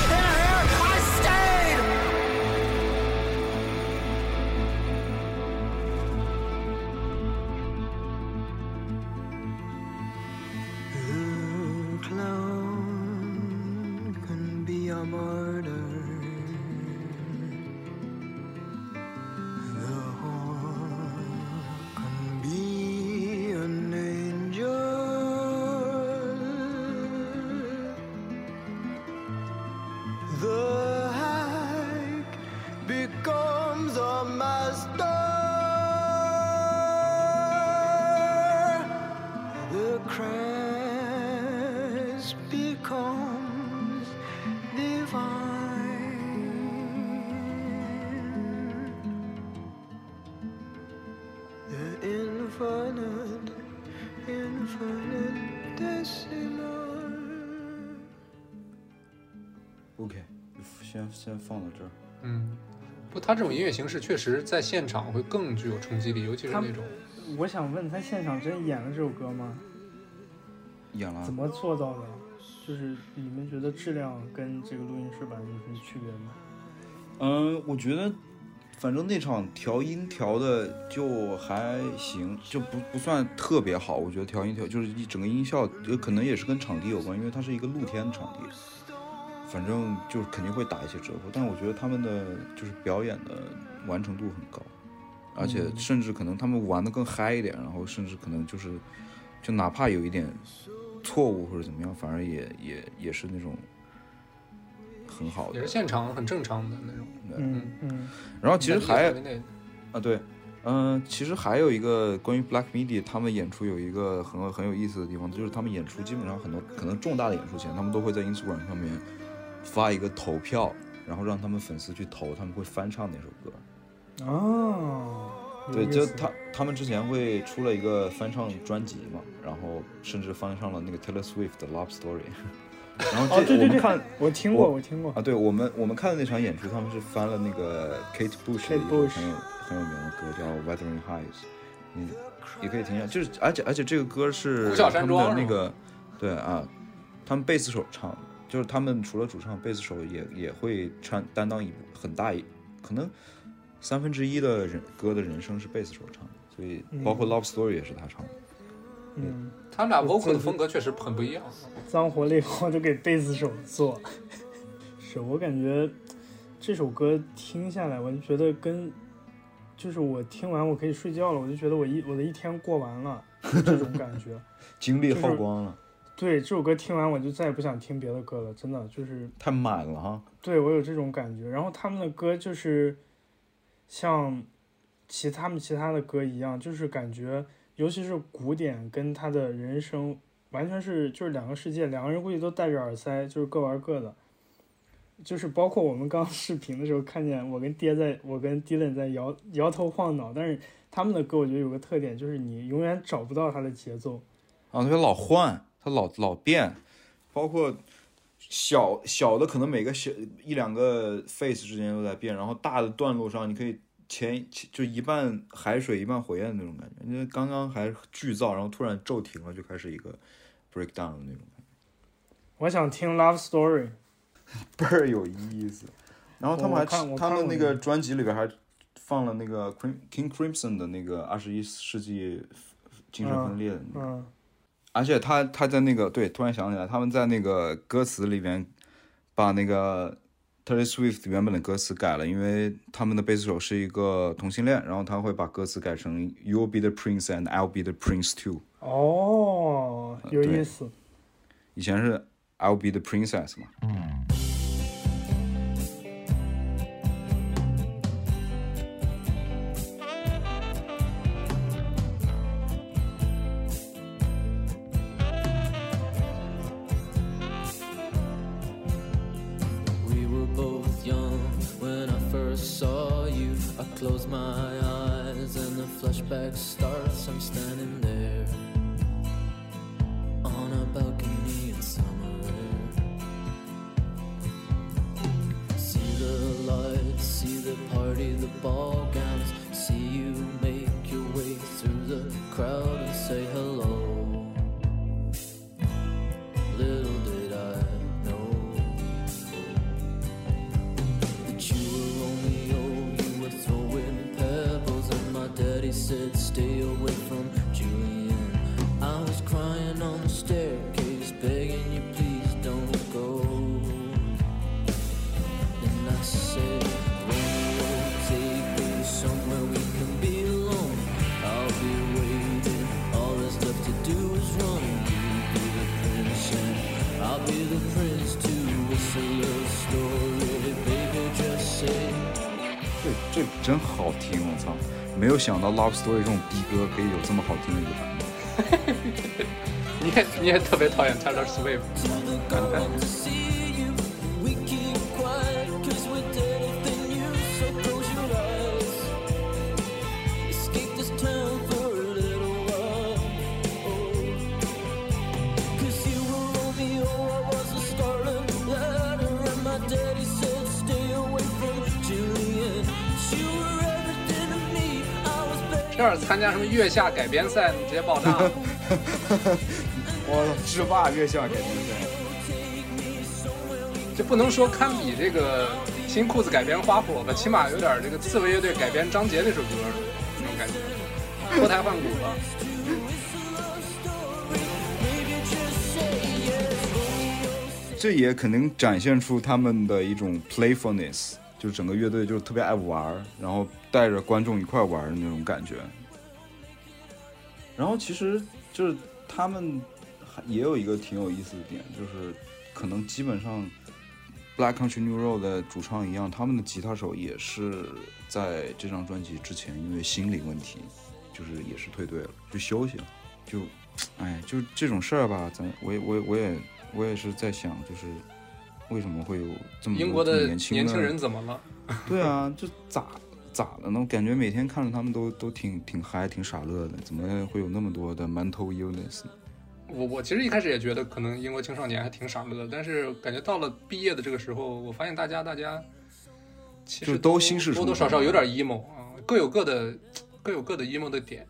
先先放到这儿。嗯，不，他这种音乐形式确实在现场会更具有冲击力，尤其是那种我想问他现场真演了这首歌吗？演了怎，么做到的？就是你们觉得质量跟这个录音室版有什么区别吗？嗯，我觉得反正那场调音调的就还行，就不不算特别好。我觉得调音调就是一整个音效，呃，可能也是跟场地有关，因为它是一个露天场地，反正就是肯定会打一些折扣。但我觉得他们的就是表演的完成度很高，而且甚至可能他们玩的更嗨一点，然后甚至可能就是就哪怕有一点错误或者怎么样，反而也也也是那种很好的也是。现场很正常的那种。嗯嗯然后其实还啊，对，嗯、其实还有一个关于 Black Midi 他们演出有一个很很有意思的地方，就是他们演出基本上很多可能重大的演出前，他们都会在 Instagram 上面发一个投票，然后让他们粉丝去投，他们会翻唱那首歌。哦，对，就他他们之前会出了一个翻唱专辑嘛，然后甚至翻唱了那个 Taylor Swift 的 Love Story。然后这、哦，对对对，我们看我听过，我我听过啊，对我们我们看的那场演出，他们是翻了那个 Kate Bush 的很有很有名的歌，叫《Wuthering Heights》，你，也可以听一下。就是而且而且这个歌是他们的那个，对啊，他们贝斯手唱的，就是他们除了主唱，贝斯手也也会唱担当一很大一可能三分之一的人歌的人声是贝斯手唱的，所以包括《Love Story》也是他唱的。嗯，他们俩 vocal 的风格确实很不一样。脏活累活都给贝斯手做。是我感觉这首歌听下来，我就觉得跟就是我听完我可以睡觉了，我就觉得我一我的一天过完了，这种感觉。精力耗光了，对，这首歌听完我就再也不想听别的歌了，真的就是太满了哈。对我有这种感觉。然后他们的歌就是像其他们其他的歌一样，就是感觉尤其是古典跟他的人生完全是就是两个世界，两个人估计都戴着耳塞，就是各玩各的。就是包括我们刚视频的时候，看见我跟爹在，我跟 Dylan 在摇摇头晃脑，但是他们的歌我觉得有个特点，就是你永远找不到他的节奏。啊，他老换，他老老变，包括小小的可能每个小一两个 face 之间都在变，然后大的段落上你可以前前就一半海水一半火焰的那种感觉，因为刚刚还巨噪，然后突然骤停了，就开始一个 breakdown 的那种感我想听 Love Story，倍儿有意思。然后他们还他们那个专辑里边还放了那个 King Crimson 的那个二十一世纪精神分裂的那个。嗯，而且他他在那个对突然想起来他们在那个歌词里面把那个 taylor swift 原本的歌词改了因为他们的贝斯手是一个同性恋然后他会把歌词改成 you'll be the prince and i'll be the prince too 哦有意思。以前是 i'll be the princess 嘛。Close my eyes and the flashback starts. I'm standing there on a balcony in summer. See the lights, see the party, the ball gowns. See you make your way through the crowd and say hello. 想到 Love Story 这种逼歌可以有这么好听的一个版本。你也你也特别讨厌 Taylor Swift，参加什么月下改编赛，你直接爆炸了。我制霸月下改编赛，就不能说堪比这个新裤子改编花火吧，起码有点这个刺猬乐队改编张杰那首歌那种感觉，脱胎换骨了。这也可能展现出他们的一种 playfulness，就是整个乐队就特别爱玩，然后带着观众一块玩的那种感觉。然后其实就是他们还也有一个挺有意思的点，就是可能基本上 Black Country New Road 的主唱一样，他们的吉他手也是在这张专辑之前因为心理问题，就是也是退队了，就休息了，就，哎，就这种事儿吧，咱我也我也我也我也是在想，就是为什么会有这么多英国的年轻年轻人怎么了？对啊，就咋咋了呢？我感觉每天看着他们都都挺挺嗨，挺傻乐的，怎么会有那么多的 mental illness？我我其实一开始也觉得可能英国青少年还挺傻乐的，但是感觉到了毕业的这个时候，我发现大家大家其实都心事多多少少有点 emo 啊，各有各的各有各的 emo 的点，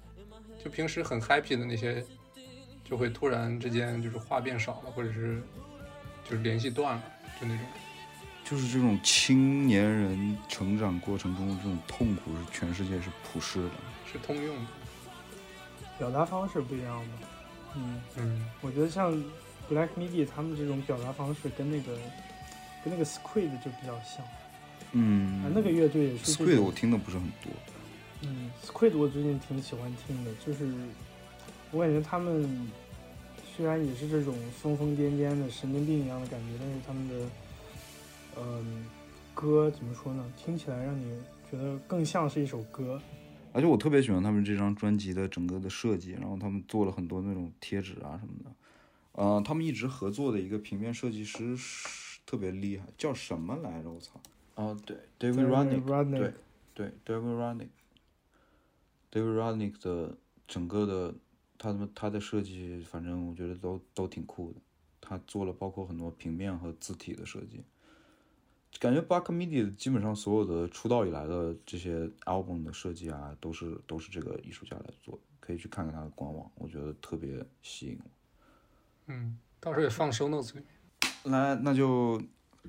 就平时很 happy 的那些，就会突然之间就是话变少了，或者是就是联系断了，就那种。就是这种青年人成长过程中的这种痛苦，是全世界是普世的。是通用的。表达方式不一样嘛。嗯，嗯，我觉得像 Black Midi 他们这种表达方式跟那个跟那个 Squid 就比较像。嗯啊，那个乐队也是 Squid 我听的不是很多，嗯，Squid 我最近挺喜欢听的，就是我感觉他们虽然也是这种疯疯癫癫的神经病一样的感觉，但是他们的嗯、歌怎么说呢？听起来让你觉得更像是一首歌。而且我特别喜欢他们这张专辑的整个的设计，然后他们做了很多那种贴纸啊什么的。呃，他们一直合作的一个平面设计师是特别厉害，叫什么来着？我操！哦，对，David Rodnick，Rodnick 对对，David Rudnick，David Rudnick 的整个的他们他的设计，反正我觉得都都挺酷的。他做了包括很多平面和字体的设计，感觉 Black Midi 基本上所有的出道以来的这些 album 的设计啊，都是都是这个艺术家来做的，可以去看看他的官网，我觉得特别吸引我。嗯，到时候也放 show notes 里面。来，那就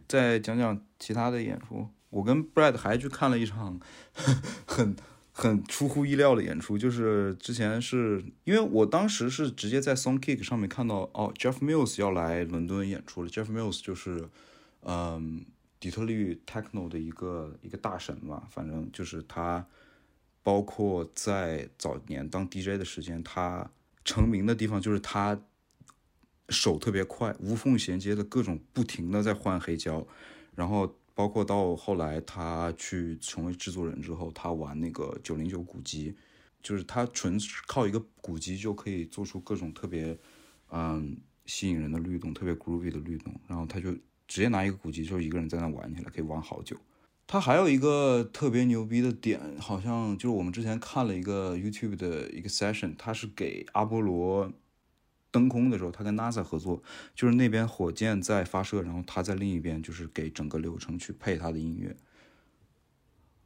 再讲讲其他的演出。我跟 Brad 还去看了一场 很很出乎意料的演出，就是之前是因为我当时是直接在 Song Kick 上面看到哦，Jeff Mills 要来伦敦演出了。Jeff Mills 就是嗯底特律 Techno 的一个一个大神吧，反正就是他，包括在早年当 DJ 的时间，他成名的地方就是他手特别快，无缝衔接的各种不停的在换黑胶，然后包括到后来他去成为制作人之后，他玩那个九零九鼓机，就是他纯靠一个鼓机就可以做出各种特别嗯吸引人的律动，特别 groovy 的律动，然后他就直接拿一个古籍就是一个人在那玩起来，可以玩好久。他还有一个特别牛逼的点，好像就是我们之前看了一个 YouTube 的一个 session，他是给阿波罗登空的时候，他跟 NASA 合作，就是那边火箭在发射，然后他在另一边就是给整个流程去配他的音乐。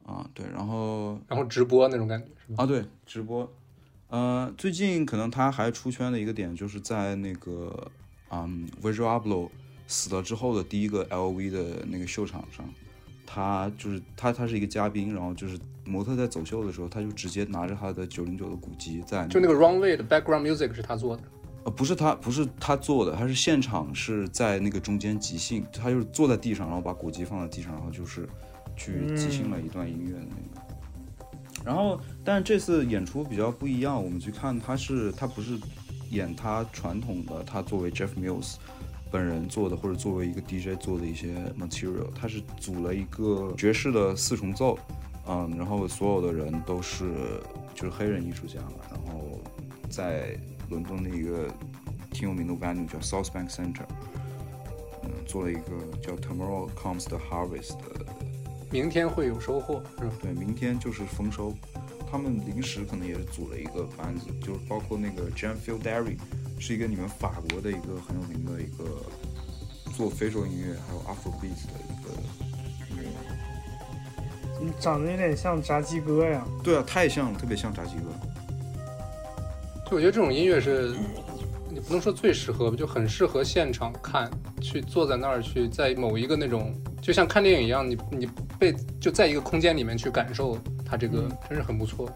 啊，对，然后然后直播那种感觉是吧？啊，对，直播。呃，最近可能他还出圈的一个点，就是在那个嗯 Virgil Abloh 死了之后的第一个 LV 的那个秀场上，他就是他他是一个嘉宾，然后就是模特在走秀的时候，他就直接拿着他的九零九的古籍在就那个 Runway 的 background music 是他做的。呃，不是他，不是他做的，他是现场是在那个中间即兴，他就是坐在地上，然后把鼓机放在地上，然后就是去即兴了一段音乐的那个。然后，但是这次演出比较不一样，我们去看他是他不是演他传统的，他作为 Jeff Mills 本人做的，或者作为一个 DJ 做的一些 material，他是组了一个爵士的四重奏，嗯，然后所有的人都是就是黑人艺术家嘛，然后在伦敦的一个挺有名的 venue 叫 South Bank Center，嗯，做了一个叫 Tomorrow Comes the Harvest 的明天会有收获，是吧？对，明天就是丰收。他们临时可能也是组了一个班子，就是包括那个 Jam Phil Derry，是一个你们法国的一个很有名的一个做非洲音乐还有 Afrobeat 的一个音乐人。你长得有点像炸鸡哥呀？对啊，太像了，特别像炸鸡哥。就我觉得这种音乐是，你不能说最适合吧，就很适合现场看，去坐在那儿去，在某一个那种就像看电影一样，你你被就在一个空间里面去感受它这个，真是很不错。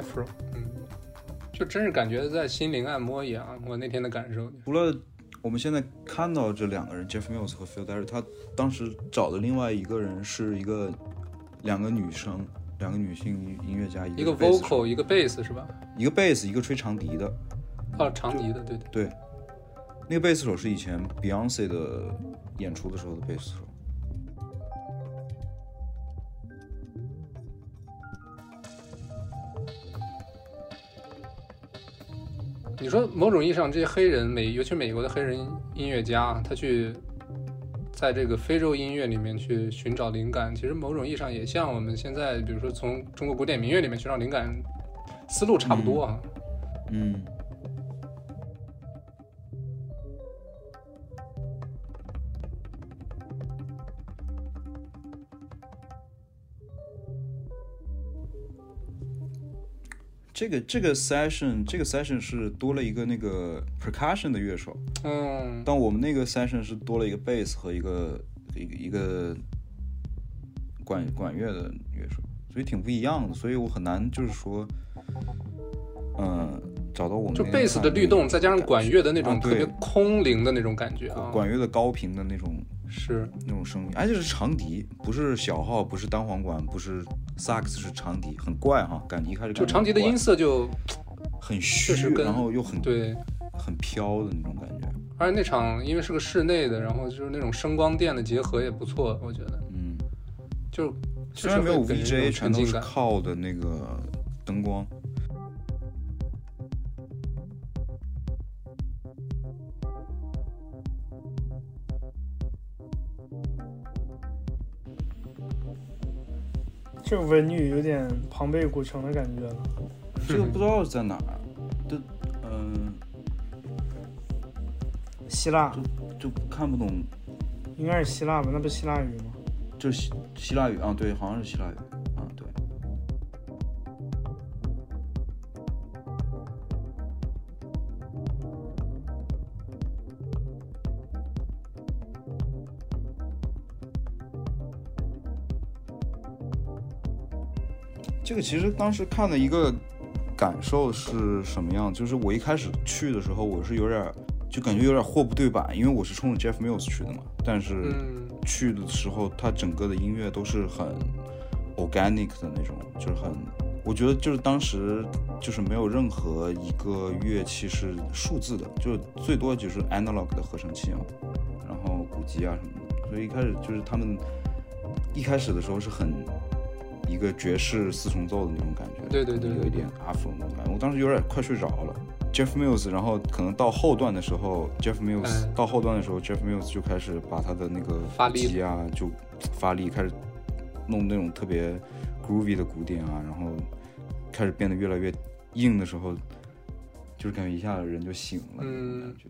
，Afro，嗯，就真是感觉在心灵按摩一样。我那天的感受，除了我们现在看到这两个人，Jeff Mills 和 Phil Derry，他当时找的另外一个人是一个两个女生，两个女性音音乐家，一个 vocal，一个 bass 是吧？一个 bass，，一个吹长笛的。哦，长笛的，对对。对，那个贝斯手是以前 Beyonce 的演出的时候的贝斯手。你说某种意义上，这些黑人美，尤其美国的黑人音乐家，他去在这个非洲音乐里面去寻找灵感，其实某种意义上也像我们现在，比如说从中国古典民乐里面寻找灵感，思路差不多啊。嗯，这个这个 session 这个 session 是多了一个那个 percussion 的乐手，嗯，但我们那个 session 是多了一个 bass 和一个一个一个管管乐的乐手，所以挺不一样的，所以我很难就是说，嗯、找到我们就那个贝斯的律动，再加上管乐的那种啊特别空灵的那种感觉啊，管乐的高频的那种是。那种声音，而且是长笛，不是小号，不是单簧管，不是萨克斯，是长笛，很怪哈，感觉一开始就长笛的音色就很虚，然后又很对，很飘的那种感觉，而且那场因为是个室内的，然后就是那种声光电的结合也不错，我觉得。嗯，就虽然没有确实会给人一 VJ，全都是。靠的那个灯光。这个文女有点庞贝古城的感觉了。这个不知道在哪儿，这嗯、希腊就看不懂，应该是希腊吧？那不是希腊语吗？就是希希腊语啊，对，好像是希腊语这个其实当时看的一个感受是什么样？就是我一开始去的时候，我是有点儿就感觉有点货不对版，因为我是冲着 Jeff Mills 去的嘛。但是嗯去的时候，它整个的音乐都是很 organic 的那种，就是很，我觉得就是当时就是没有任何一个乐器是数字的，就最多就是 analog 的合成器嘛，然后鼓机啊什么的。所以一开始就是他们一开始的时候是很一个爵士四重奏的那种感觉，对对对对有一点 afro 那种感觉。我当时有点快睡着了。Jeff Mills，然后可能到后段的时候，Jeff Mills、嗯到后段的时候，Jeff Mills 就开始把他的那个发力啊，就发力，开始弄那种特别 groovy 的鼓点啊，然后开始变得越来越硬的时候，就是感觉一下子人就醒了那种嗯感觉。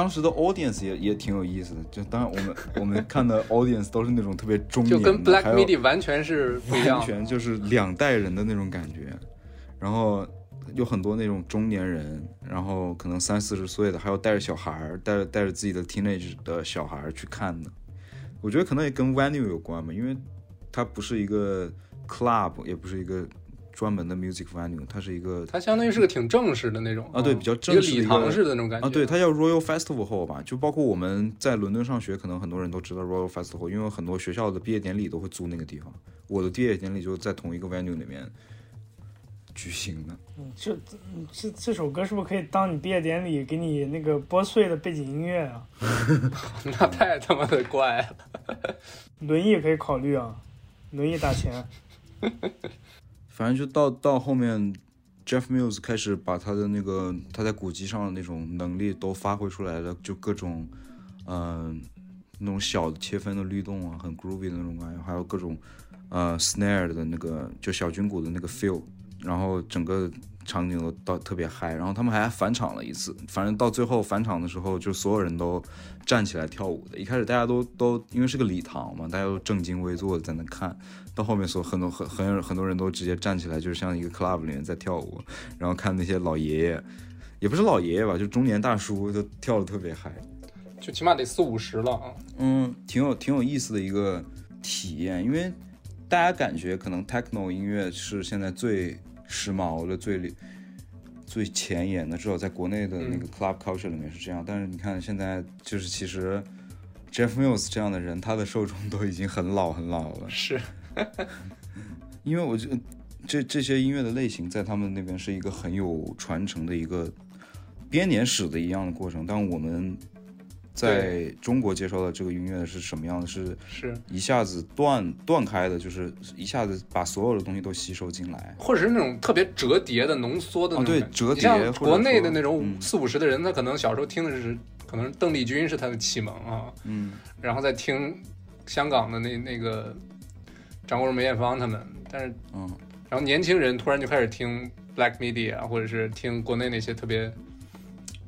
当时的 audience 也也挺有意思的，就当然我们 我们看的 audience 都是那种特别中年的，就跟 Black Midi 完全是不一样完。全就是两代人的那种感觉，然后有很多那种中年人，然后可能三四十岁的，还有带着小孩儿，带着带着自己的 teenage 的小孩儿去看的。我觉得可能也跟 venue 有关吧，因为它不是一个 club，也不是一个专门的 music venue，它是一个它相当于是个挺正式的那种啊对嗯比较正式的一个一个礼堂式的那种感觉啊，对，它叫 Royal Festival Hall 吧，就包括我们在伦敦上学，可能很多人都知道 Royal Festival Hall，因为很多学校的毕业典礼都会租那个地方。我的毕业典礼就在同一个 venue 里面举行的。这这这首歌是不是可以当你毕业典礼给你那个拨碎的背景音乐啊？那太他妈的怪了。轮椅也可以考虑啊，轮椅打钱。反正就到到后面，Jeff Mills 开始把他的那个他在古籍上的那种能力都发挥出来了，就各种，嗯、那种小的切分的律动啊，很 groovy 的那种感觉，还有各种，呃，snare 的那个就小军鼓的那个 feel，然后整个场景都到特别嗨，然后他们还返场了一次，反正到最后返场的时候，就所有人都站起来跳舞的。一开始大家都都因为是个礼堂嘛，大家都正襟危坐的在那看，到后面所很多很很很多人都直接站起来，就是像一个 club 里面在跳舞，然后看那些老爷爷，也不是老爷爷吧，就中年大叔都跳的特别嗨。就起码得四五十了啊。嗯，挺有挺有意思的一个体验，因为大家感觉可能 techno 音乐是现在最时髦的、最最前沿的，至少在国内的那个 club culture 里面是这样。但是你看现在，就是其实 Jeff Mills 这样的人，他的受众都已经很老很老了。是，因为我觉得这这些音乐的类型在他们那边是一个很有传承的一个编年史的一样的过程，但我们在中国接受到这个音乐是什么样的？是是，一下子断断开的，就是一下子把所有的东西都吸收进来。或者是那种特别折叠的、浓缩的那种感觉。折叠像国内的那种嗯。四五十的人，他可能小时候听的是，可能邓丽君是他的启蒙啊，嗯，然后再听香港的那那个张国荣、梅艳芳他们，但是嗯，然后年轻人突然就开始听 Black Media，或者是听国内那些特别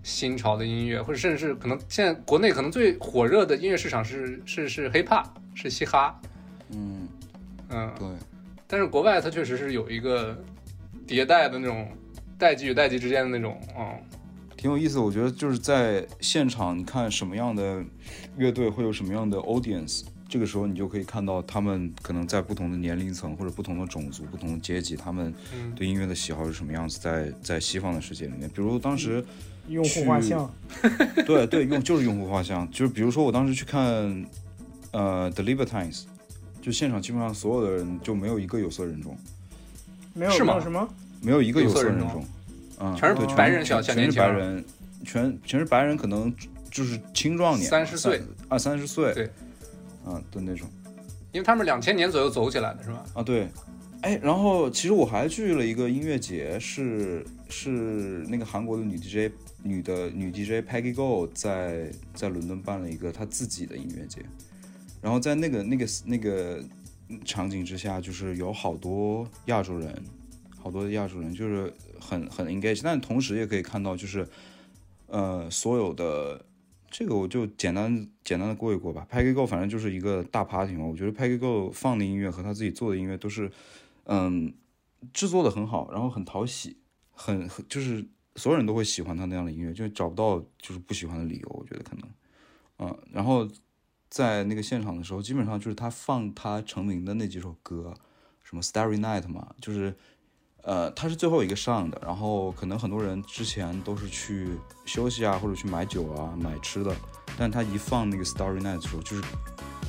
新潮的音乐，或者甚至是可能现在国内可能最火热的音乐市场是是是 hip hop，是嘻哈，嗯，嗯，对，但是国外它确实是有一个迭代的那种代际与代际之间的那种，嗯，挺有意思。我觉得就是在现场，你看什么样的乐队会有什么样的 audience，这个时候你就可以看到他们可能在不同的年龄层或者不同的种族、不同的阶级，他们嗯对音乐的喜好是什么样子在。在西方的世界里面，比如当时用户画像，对对用就是用户画像，就是比如说我当时去看呃 The Libertines，就现场基本上所有的人就没有一个有色人种，没有是吗？没有什么，没有一个有有色人种。嗯，全是白人小全全是小年轻儿白人，全全是白人，可能就是青壮年，三十岁。三二三十岁，对，嗯的那种。因为他们两千年左右走起来的是吧？啊，对，哎，然后其实我还去了一个音乐节，是是那个韩国的女 DJ 女的女 DJ Peggy Go 在在伦敦办了一个她自己的音乐节，然后在那个那个那个场景之下，就是有好多亚洲人，好多的亚洲人就是很很 engage，但同时也可以看到就是呃所有的。这个我就简单简单的过一过吧。Peggy Go 反正就是一个大 party 嘛，我觉得 Peggy Go 放的音乐和他自己做的音乐都是，嗯，制作的很好，然后很讨喜，很很就是所有人都会喜欢他那样的音乐，就找不到就是不喜欢的理由，我觉得可能，嗯，然后在那个现场的时候，基本上就是他放他成名的那几首歌，什么 Starry Night 嘛，就是。呃，他是最后一个上的，然后可能很多人之前都是去休息啊，或者去买酒啊、买吃的，但他一放那个 Starry Night 的时候，就是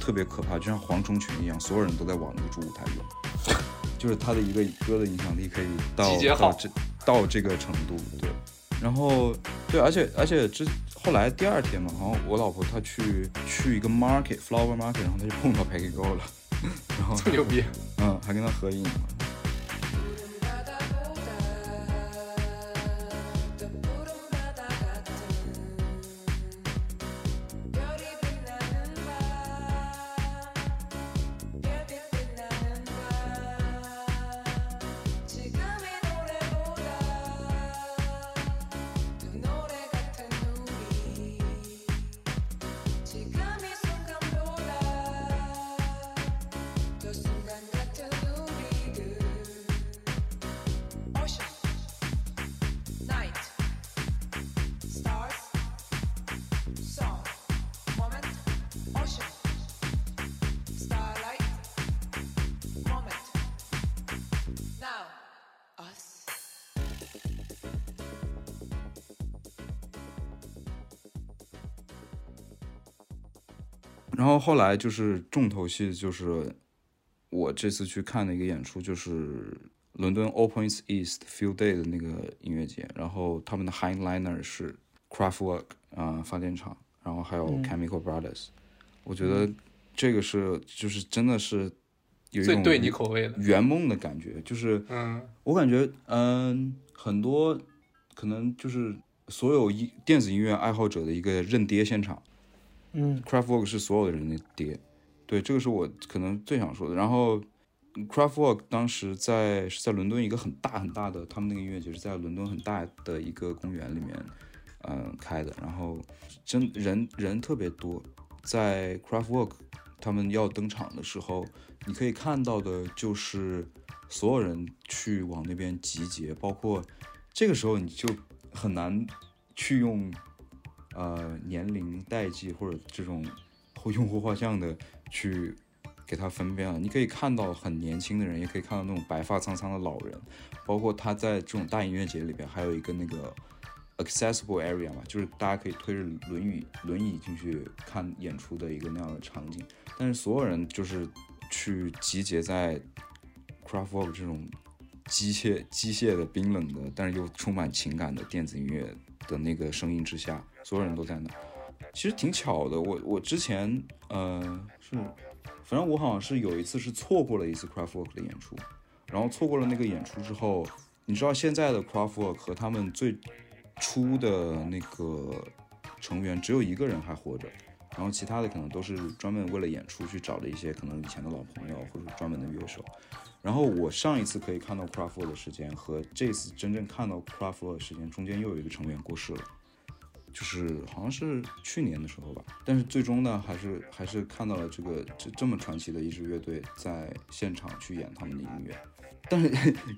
特别可怕，就像蝗虫群一样，所有人都在往那个主舞台涌，就是他的一个歌的影响力可以到到这到这个程度，对。然后对，而且而且之后来第二天嘛，然后我老婆她去去一个 market flower market，然后她就碰到 Peggy Go 了，然后这么牛逼，嗯，还跟他合影。然后后来就是重头戏，就是我这次去看的一个演出，就是伦敦 Open East Field Day 的那个音乐节，然后他们的 Highliner 是 Craftwork 啊、发电厂，然后还有 Chemical Brothers，、我觉得这个是就是真的是有一种最对你口味的。圆梦的感觉，就是嗯我感觉，嗯，很多可能就是所有音电子音乐爱好者的一个认爹现场。嗯 Kraftwerk 是所有的人的爹，对，这个是我可能最想说的。然后 Kraftwerk 当时在是在伦敦一个很大很大的，他们那个音乐节是在伦敦很大的一个公园里面，嗯、开的。然后真人人特别多，在 Kraftwerk 他们要登场的时候，你可以看到的就是所有人去往那边集结，包括这个时候你就很难去用呃年龄代际或者这种用户画像的去给他分辨了。你可以看到很年轻的人，也可以看到那种白发苍苍的老人，包括他在这种大音乐节里边还有一个那个 accessible area 嘛，就是大家可以推着轮椅轮椅进去看演出的一个那样的场景。但是所有人就是去集结在 Kraftwerk 这种机械机械的冰冷的，但是又充满情感的电子音乐的那个声音之下，所有人都在那。其实挺巧的，我我之前呃是，反正我好像是有一次是错过了一次 Craftwork 的演出，然后错过了那个演出之后，你知道现在的 Craftwork 和他们最初的那个成员只有一个人还活着，然后其他的可能都是专门为了演出去找了一些可能以前的老朋友或者专门的乐手。然后我上一次可以看到 Craftwork 的时间和这次真正看到 Craftwork 的时间中间又有一个成员过世了，就是好像是去年的时候吧。但是最终呢，还是还是看到了这个这这么传奇的一支乐队在现场去演他们的音乐。但是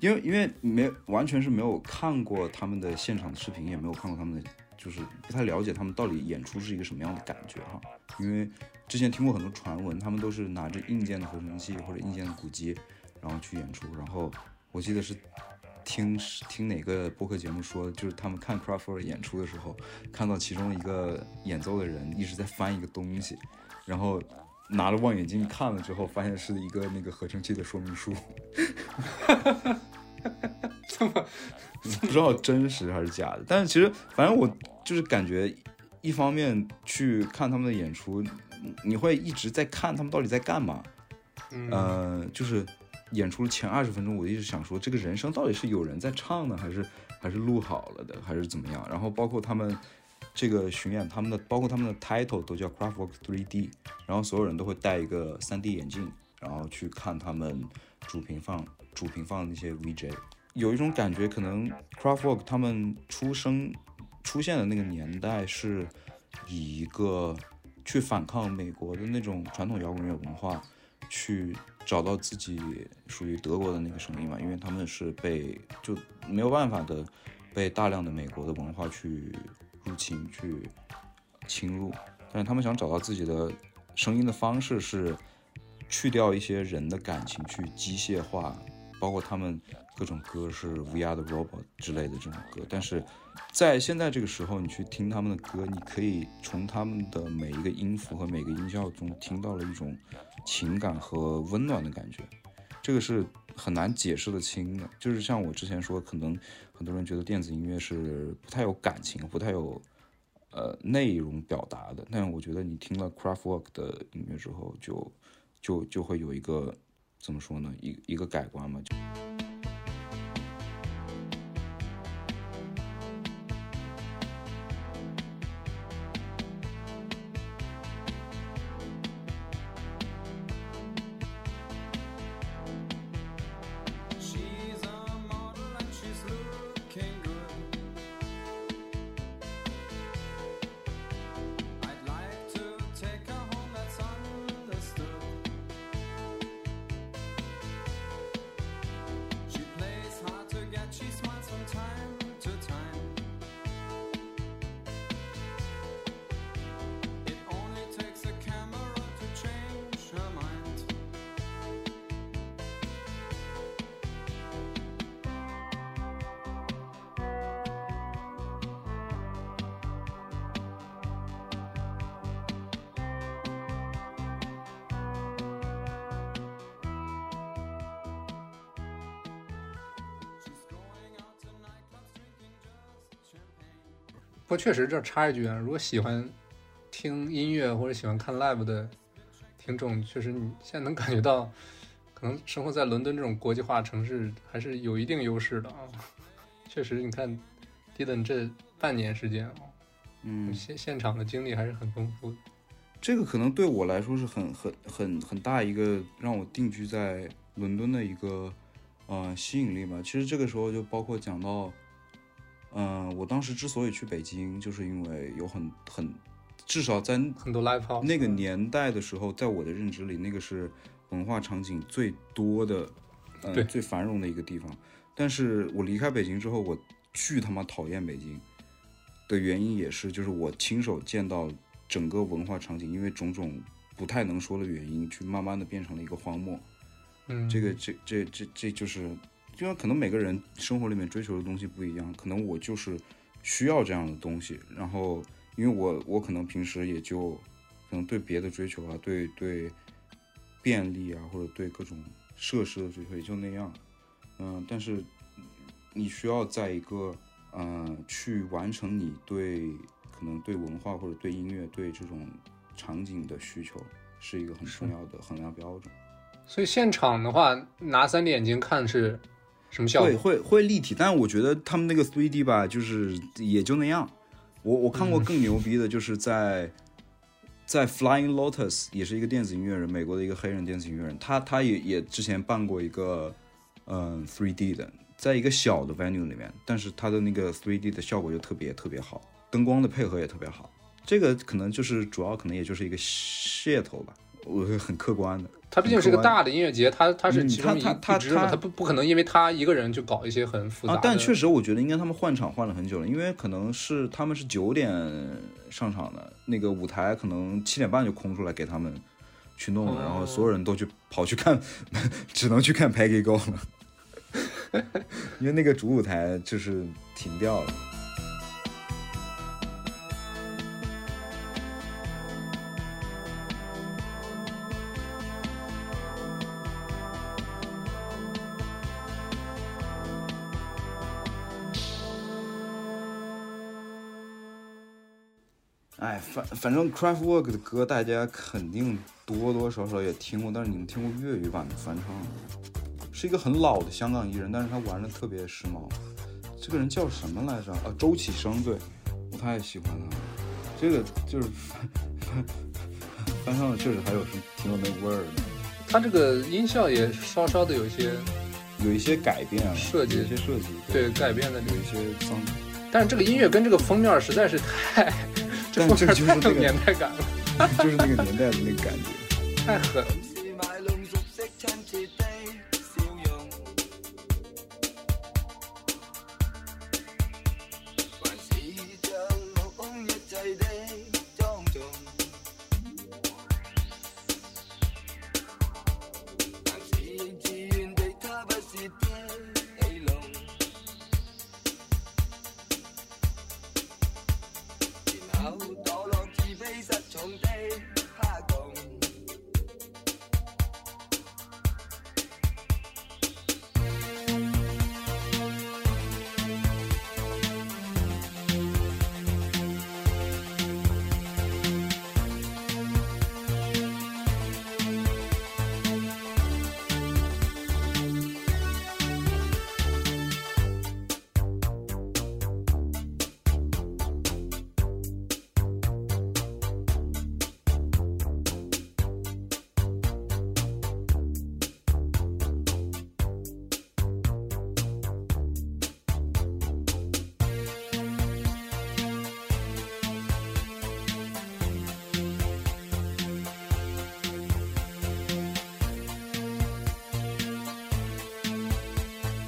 因为因为没完全是没有看过他们的现场的视频，也没有看过他们的，就是不太了解他们到底演出是一个什么样的感觉哈。因为之前听过很多传闻，他们都是拿着硬件的合成器或者硬件的鼓机，然后去演出。然后我记得是听听哪个播客节目说，就是他们看 Kraftwerk 演出的时候，看到其中一个演奏的人一直在翻一个东西，然后拿着望远镜看了之后，发现是一个那个合成器的说明书。哈哈，这么不知道真实还是假的，但是其实反正我就是感觉，一方面去看他们的演出，你会一直在看他们到底在干嘛。嗯呃，就是演出的前二十分钟，我一直想说，这个人声到底是有人在唱呢，还是还是录好了的，还是怎么样？然后包括他们这个巡演，他们的包括他们的 title 都叫 Kraftwerk 3D，然后所有人都会戴一个 3D 眼镜，然后去看他们主屏放主屏放的那些 VJ，有一种感觉，可能 Kraftwerk 他们出生出现的那个年代是以一个去反抗美国的那种传统摇滚乐文化，去找到自己属于德国的那个声音嘛，因为他们是被就没有办法的被大量的美国的文化去入侵、去侵入，但是他们想找到自己的声音的方式是去掉一些人的感情，去机械化，包括他们各种歌是 V R 的 Robot 之类的这种歌，但是在现在这个时候，你去听他们的歌，你可以从他们的每一个音符和每个音效中听到了一种情感和温暖的感觉，这个是很难解释得清的。就是像我之前说，可能很多人觉得电子音乐是不太有感情、不太有呃内容表达的，但我觉得你听了 Craftwork 的音乐之后就，就就会有一个怎么说呢，一一个改观嘛。就确实这插一句啊，如果喜欢听音乐或者喜欢看 live 的听众，确实你现在能感觉到，可能生活在伦敦这种国际化城市还是有一定优势的啊。确实，你看 Dylan 这半年时间啊，嗯，现现场的经历还是很丰富的。这个可能对我来说是很很很很大一个让我定居在伦敦的一个呃吸引力吧。其实这个时候就包括讲到，嗯、我当时之所以去北京，就是因为有很很至少在很多 live house 那个年代的时候，在我的认知里，那个是文化场景最多的，呃，对最繁荣的一个地方。但是我离开北京之后，我巨他妈讨厌北京的原因也是，就是我亲手见到整个文化场景，因为种种不太能说的原因，去慢慢的变成了一个荒漠。嗯，这个这这这这就是，因为可能每个人生活里面追求的东西不一样，可能我就是需要这样的东西。然后，因为我我可能平时也就可能对别的追求啊，对对便利啊，或者对各种设施的追求也就那样。嗯，但是你需要在一个嗯、去完成你对可能对文化或者对音乐对这种场景的需求，是一个很重要的衡量标准。所以现场的话，拿三 D 眼镜看是什么效果？会会会立体，但是我觉得他们那个 3D 吧，就是也就那样。我我看过更牛逼的，就是在、在 Flying Lotus 也是一个电子音乐人，美国的一个黑人电子音乐人，他他也也之前办过一个嗯 3D 的，在一个小的 venue 里面，但是他的那个 3D 的效果就特别特别好，灯光的配合也特别好。这个可能就是主要可能也就是一个噱头吧，我很客观的。他毕竟是个大的音乐节，他他是嗯其中一它它一支嘛，它它不不可能因为他一个人就搞一些很复杂的。啊，但确实我觉得应该他们换场换了很久了，因为可能是他们是九点上场的，那个舞台可能七点半就空出来给他们去弄了，然后所有人都去跑去看，只能去看 Peggy Go 了，因为那个主舞台就是停掉了。反反正 Craftwork 的歌大家肯定多多少少也听过，但是你们听过粤语版的翻唱吗？是一个很老的香港艺人，但是他玩的特别时髦。这个人叫什么来着？啊，周启生，对我太喜欢他了。这个就是翻翻唱的，确实还有是挺有那个味儿的，它这个音效也稍稍的有一些有一些改变啊，设计有一些设计，对改变的有一些脏，但是这个音乐跟这个封面实在是太，但 这就是那个年代感了，就是那个年代的那个感觉。太狠了。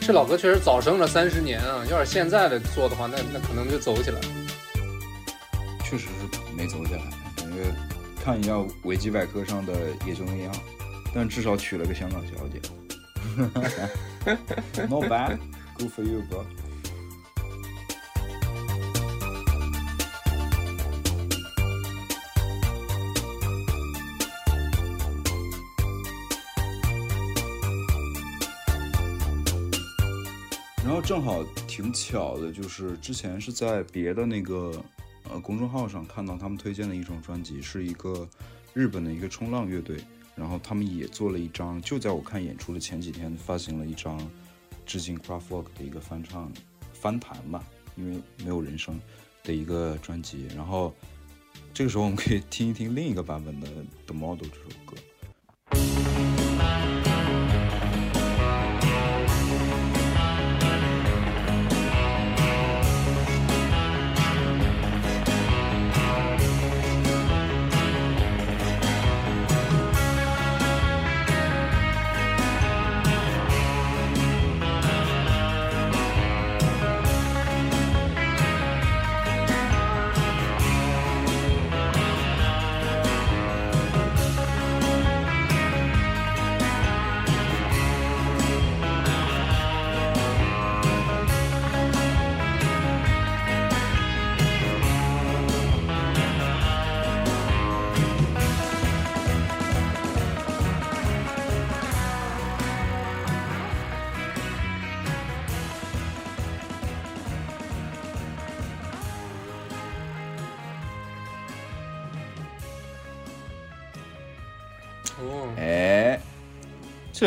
这老哥确实早生了三十年啊！要是现在的做的话，那那可能就走起来了。确实是没走起来，感觉看一下维基百科上的也就那样，但至少娶了个香港小姐。Not bad, good for you, bro. 正好挺巧的，就是之前是在别的那个呃公众号上看到他们推荐的一种专辑，是一个日本的一个冲浪乐队，然后他们也做了一张，就在我看演出的前几天发行了一张致敬 Kraftwerk 的一个翻唱翻弹吧，因为没有人声的一个专辑。然后这个时候我们可以听一听另一个版本的《The Model》这首歌。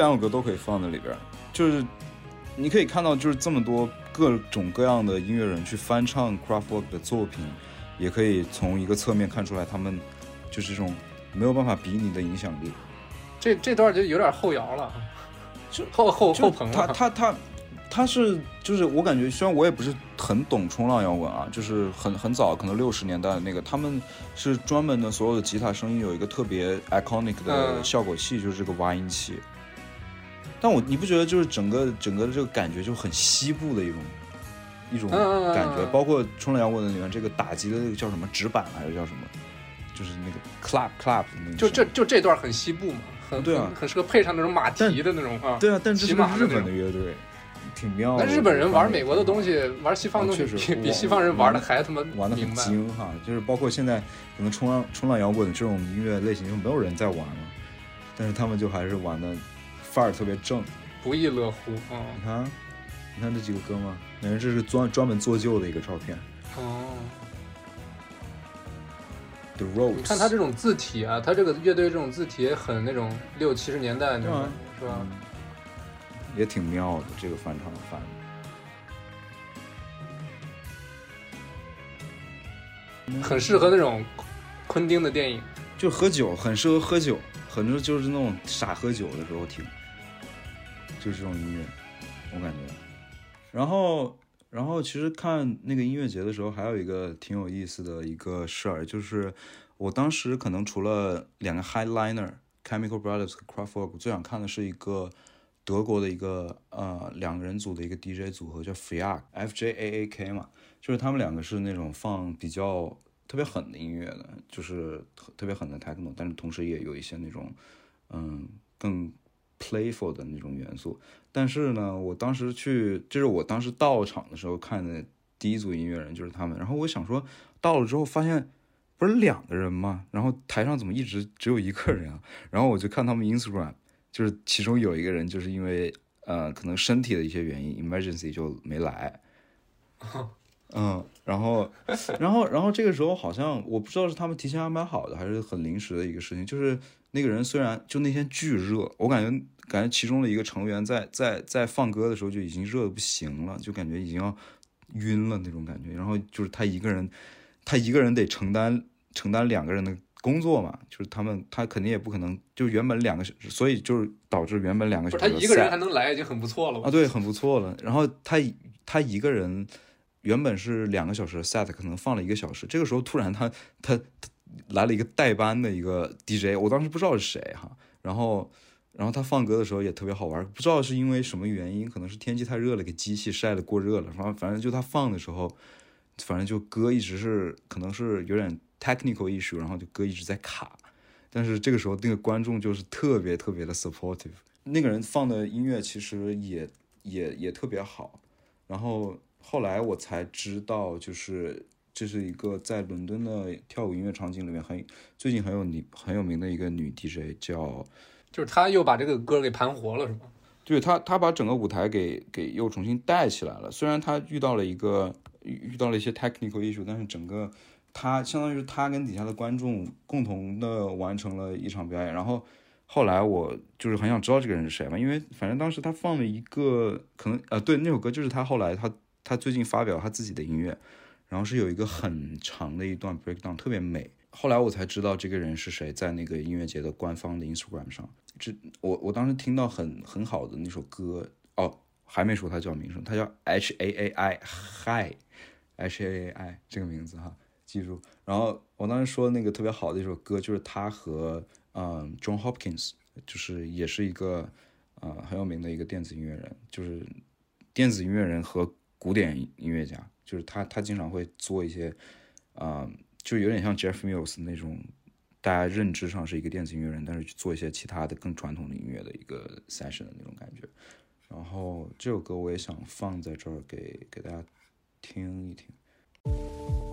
两首歌都可以放在里边儿，就是你可以看到，就是这么多各种各样的音乐人去翻唱 Kraftwerk 的作品，也可以从一个侧面看出来他们就是这种没有办法比拟的影响力。这这段就有点后摇了，就后后后朋了。他他他他是就是我感觉，虽然我也不是很懂冲浪摇滚啊，就是很很早，可能六十年代的那个，他们是专门的所有的吉他声音有一个特别 iconic 的嗯效果器，就是这个挖音器。但我你不觉得就是整个整个的这个感觉就很西部的一种一种感觉，嗯包括冲浪摇滚的里面这个打击的那个叫什么纸板还是叫什么，就是那个 clap clap 的那个就这就这段很西部嘛，很对啊很很适合配上那种马蹄的那种啊。对啊，但这骑是个日本的乐队，挺妙的。那日本人玩美国的东西，玩西方的东西比比西方人玩的还他妈玩的很。精哈，就是包括现在可能冲浪冲浪摇滚的这种音乐类型就没有人在玩了，但是他们就还是玩的范儿特别正。不亦乐乎啊！你看，你看这几个哥们儿，感觉这是专专门做旧的一个照片。哦，The Roads，你看他这种字体啊，他这个乐队这种字体也很那种六七十年代那种是吧？嗯也挺妙的，这个翻唱翻的。很适合那种昆汀的电影。就喝酒，很适合喝酒，很多就是那种傻喝酒的时候听，就是这种音乐，我感觉。然后，然后其实看那个音乐节的时候，还有一个挺有意思的一个事儿，就是我当时可能除了两个 headliner Chemical Brothers 和 Kraftwerk，最想看的是一个德国的一个呃两个人组的一个 DJ 组合叫 Fiak F J A A K 嘛，就是他们两个是那种放比较特别狠的音乐的，就是特特别狠的 techno，但是同时也有一些那种嗯更 playful 的那种元素。但是呢，我当时去，就是我当时到场的时候看的第一组音乐人就是他们，然后我想说到了之后发现。不是两个人吗？然后台上怎么一直只有一个人啊？然后我就看他们 Instagram，就是其中有一个人就是因为呃可能身体的一些原因，emergency 就没来。嗯，然后，然后，然后这个时候好像我不知道是他们提前安排好的，还是很临时的一个事情。就是那个人虽然就那天巨热，我感觉感觉其中的一个成员在在在放歌的时候就已经热的不行了，就感觉已经要晕了那种感觉。然后就是他一个人，他一个人得承担承担两个人的工作嘛，就是他们他肯定也不可能就原本两个小时，所以就是导致原本两个小时他一个人还能来已经很不错了吧啊，对，很不错了。然后他他一个人原本是两个小时的 set，可能放了一个小时，这个时候突然他他他来了一个代班的一个 DJ，我当时不知道是谁哈，然后。然后他放歌的时候也特别好玩，不知道是因为什么原因，可能是天气太热了，给机器晒得过热了。反正反正就他放的时候，反正就歌一直是可能是有点 technical issue，然后就歌一直在卡。但是这个时候那个观众就是特别特别的 supportive，那个人放的音乐其实也也也特别好。然后后来我才知道，就是这是一个在伦敦的跳舞音乐场景里面很最近很有名很有名的一个女 DJ 叫。就是她又把这个歌给盘活了，是吗？对她，她把整个舞台给给又重新带起来了。虽然她遇到了一个遇遇到了一些 technical issue，但是整个她相当于是她跟底下的观众共同的完成了一场表演。然后后来我就是很想知道这个人是谁嘛，因为反正当时她放了一个可能呃对那首歌就是她后来她她最近发表她自己的音乐，然后是有一个很长的一段 breakdown，特别美。后来我才知道这个人是谁，在那个音乐节的官方的 Instagram 上，这我我当时听到很很好的那首歌哦，还没说他叫名声，他叫 H A A I Hi H A A I 这个名字哈，记住。然后我当时说那个特别好的一首歌，就是他和嗯 John Hopkins，就是也是一个呃很有名的一个电子音乐人，就是电子音乐人和古典音乐家，就是他他经常会做一些啊。就有点像 Jeff Mills 那种，大家认知上是一个电子音乐人，但是去做一些其他的更传统的音乐的一个 session 的那种感觉。然后这首歌我也想放在这儿给给大家听一听。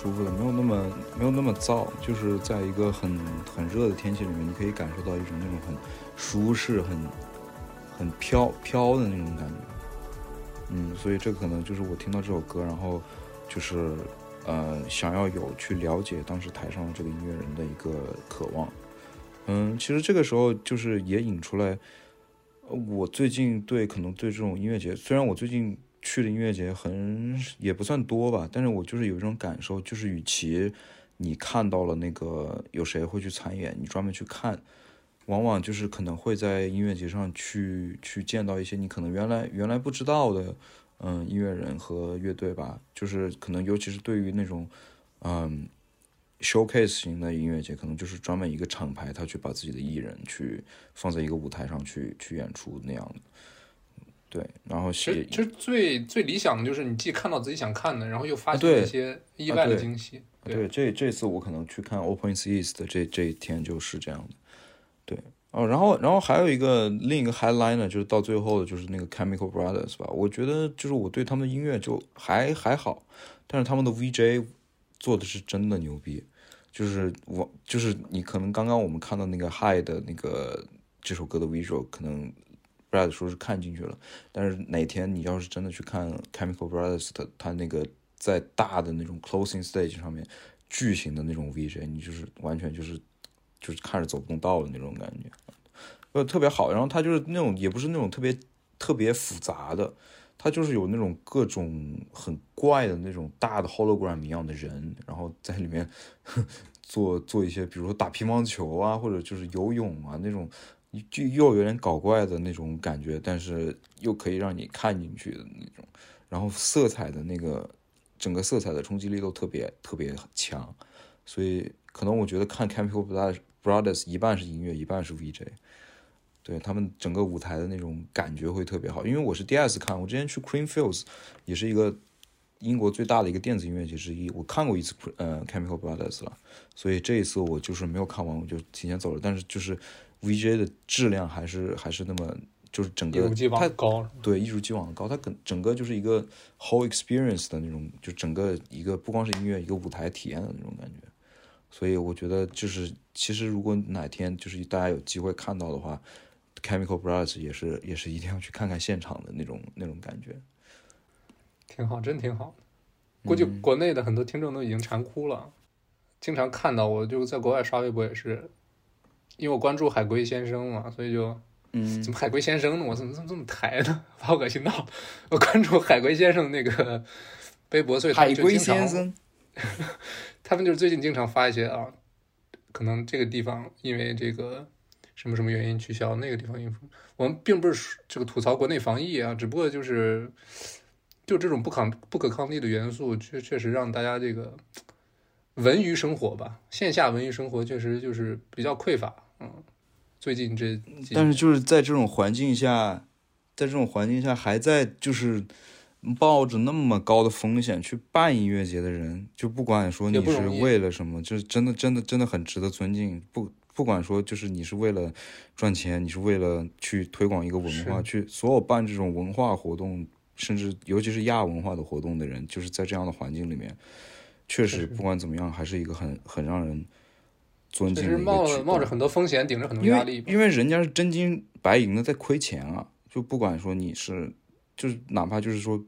舒服的，没有那么没有那么燥，就是在一个很很热的天气里面，你可以感受到一种那种很舒适、很很飘飘的那种感觉。嗯，所以这可能就是我听到这首歌，然后就是呃想要有去了解当时台上这个音乐人的一个渴望。嗯，其实这个时候就是也引出来，我最近对可能对这种音乐节，虽然我最近去的音乐节很也不算多吧，但是我就是有一种感受，就是与其你看到了那个有谁会去参演，你专门去看，往往就是可能会在音乐节上去去见到一些你可能原来原来不知道的，嗯，音乐人和乐队吧，就是可能尤其是对于那种，嗯。showcase 型的音乐节，可能就是专门一个厂牌，他去把自己的艺人去放在一个舞台上去去演出那样的。对，然后写其实最最理想的就是你既看到自己想看的，然后又发现一些意外的啊对惊喜。对，这这次我可能去看 Open Seas 的这这一天就是这样的，对，哦，然后然后还有一个另一个 highline 呢就是到最后的就是那个 Chemical Brothers 吧，我觉得就是我对他们的音乐就还还好，但是他们的 VJ 做的是真的牛逼，就是我就是你可能刚刚我们看到那个 High 的那个这首歌的 visual 可能 Brad 说是看进去了，但是哪天你要是真的去看 Chemical Brothers 的他那个在大的那种 closing stage 上面巨型的那种 VJ，你就是完全就是就是看着走不动道的那种感觉，呃，特别好。然后他就是那种也不是那种特别特别复杂的，他就是有那种各种很怪的那种大的 hologram 一样的人，然后在里面 做做一些，比如说打乒乓球啊，或者就是游泳啊那种，就又有点搞怪的那种感觉，但是又可以让你看进去的那种。然后色彩的那个整个色彩的冲击力都特别特别强，所以可能我觉得看 Chemical Brothers Brothers 一半是音乐，一半是 VJ。对他们整个舞台的那种感觉会特别好，因为我是第二次看，我之前去 Creamfields 也是一个英国最大的一个电子音乐节之一，我看过一次呃 Chemical Brothers 了，所以这一次我就是没有看完，我就提前走了。但是就是 VJ 的质量还是还是那么就是整个对，一如既往的高，它整整个就是一个 whole experience 的那种，就整个一个不光是音乐，一个舞台体验的那种感觉。所以我觉得就是，其实如果哪天就是大家有机会看到的话，Chemical Brothers 也是也是一定要去看看现场的那种那种感觉。挺好，真挺好。估计国内的很多听众都已经馋哭了，经常看到我就在国外刷微博也是，因为我关注海龟先生嘛，所以就嗯怎么海龟先生呢？我怎么怎么这么抬呢？把我恶心到了。我关注海龟先生那个 微博，所以就经常生，他们就是最近经常发一些啊，可能这个地方因为这个什么什么原因取消，那个地方因为，我们并不是这个吐槽国内防疫啊，只不过就是就这种不抗不可抗力的元素，确确实让大家这个文娱生活吧，线下文娱生活确实就是比较匮乏，嗯，最近这但是就是在这种环境下，在这种环境下还在就是抱着那么高的风险去办音乐节的人，就不管说你是为了什么，就是真的真的真的很值得尊敬。不不管说就是你是为了赚钱，你是为了去推广一个文化，去所有办这种文化活动，甚至尤其是亚文化的活动的人，就是在这样的环境里面，确实。不管怎么样，还是一个很很让人尊确敬的一个实冒了冒着很多风险，顶着很多压力因为人家是真金白银的在亏钱啊，就不管说你是，就是哪怕就是说，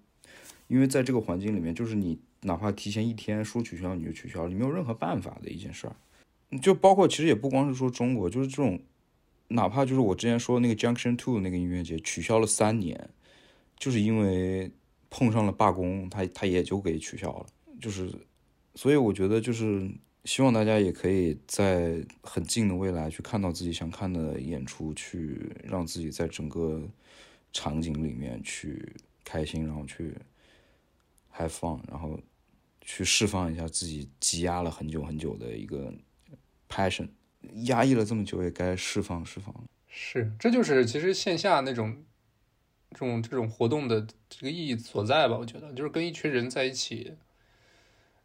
因为在这个环境里面，就是你哪怕提前一天说取消你就取消，你没有任何办法的一件事儿。就包括其实也不光是说中国，就是这种，哪怕就是我之前说的那个 Junction Two 那个音乐节取消了三年，就是因为碰上了罢工，他他也就给取消了，就是，所以我觉得就是希望大家也可以在很近的未来去看到自己想看的演出，去让自己在整个场景里面去开心，然后去 have fun，然后去释放一下自己积压了很久很久的一个 passion，压抑了这么久也该释放释放。是，这就是其实线下那种这种这种活动的这个意义所在吧？我觉得就是跟一群人在一起，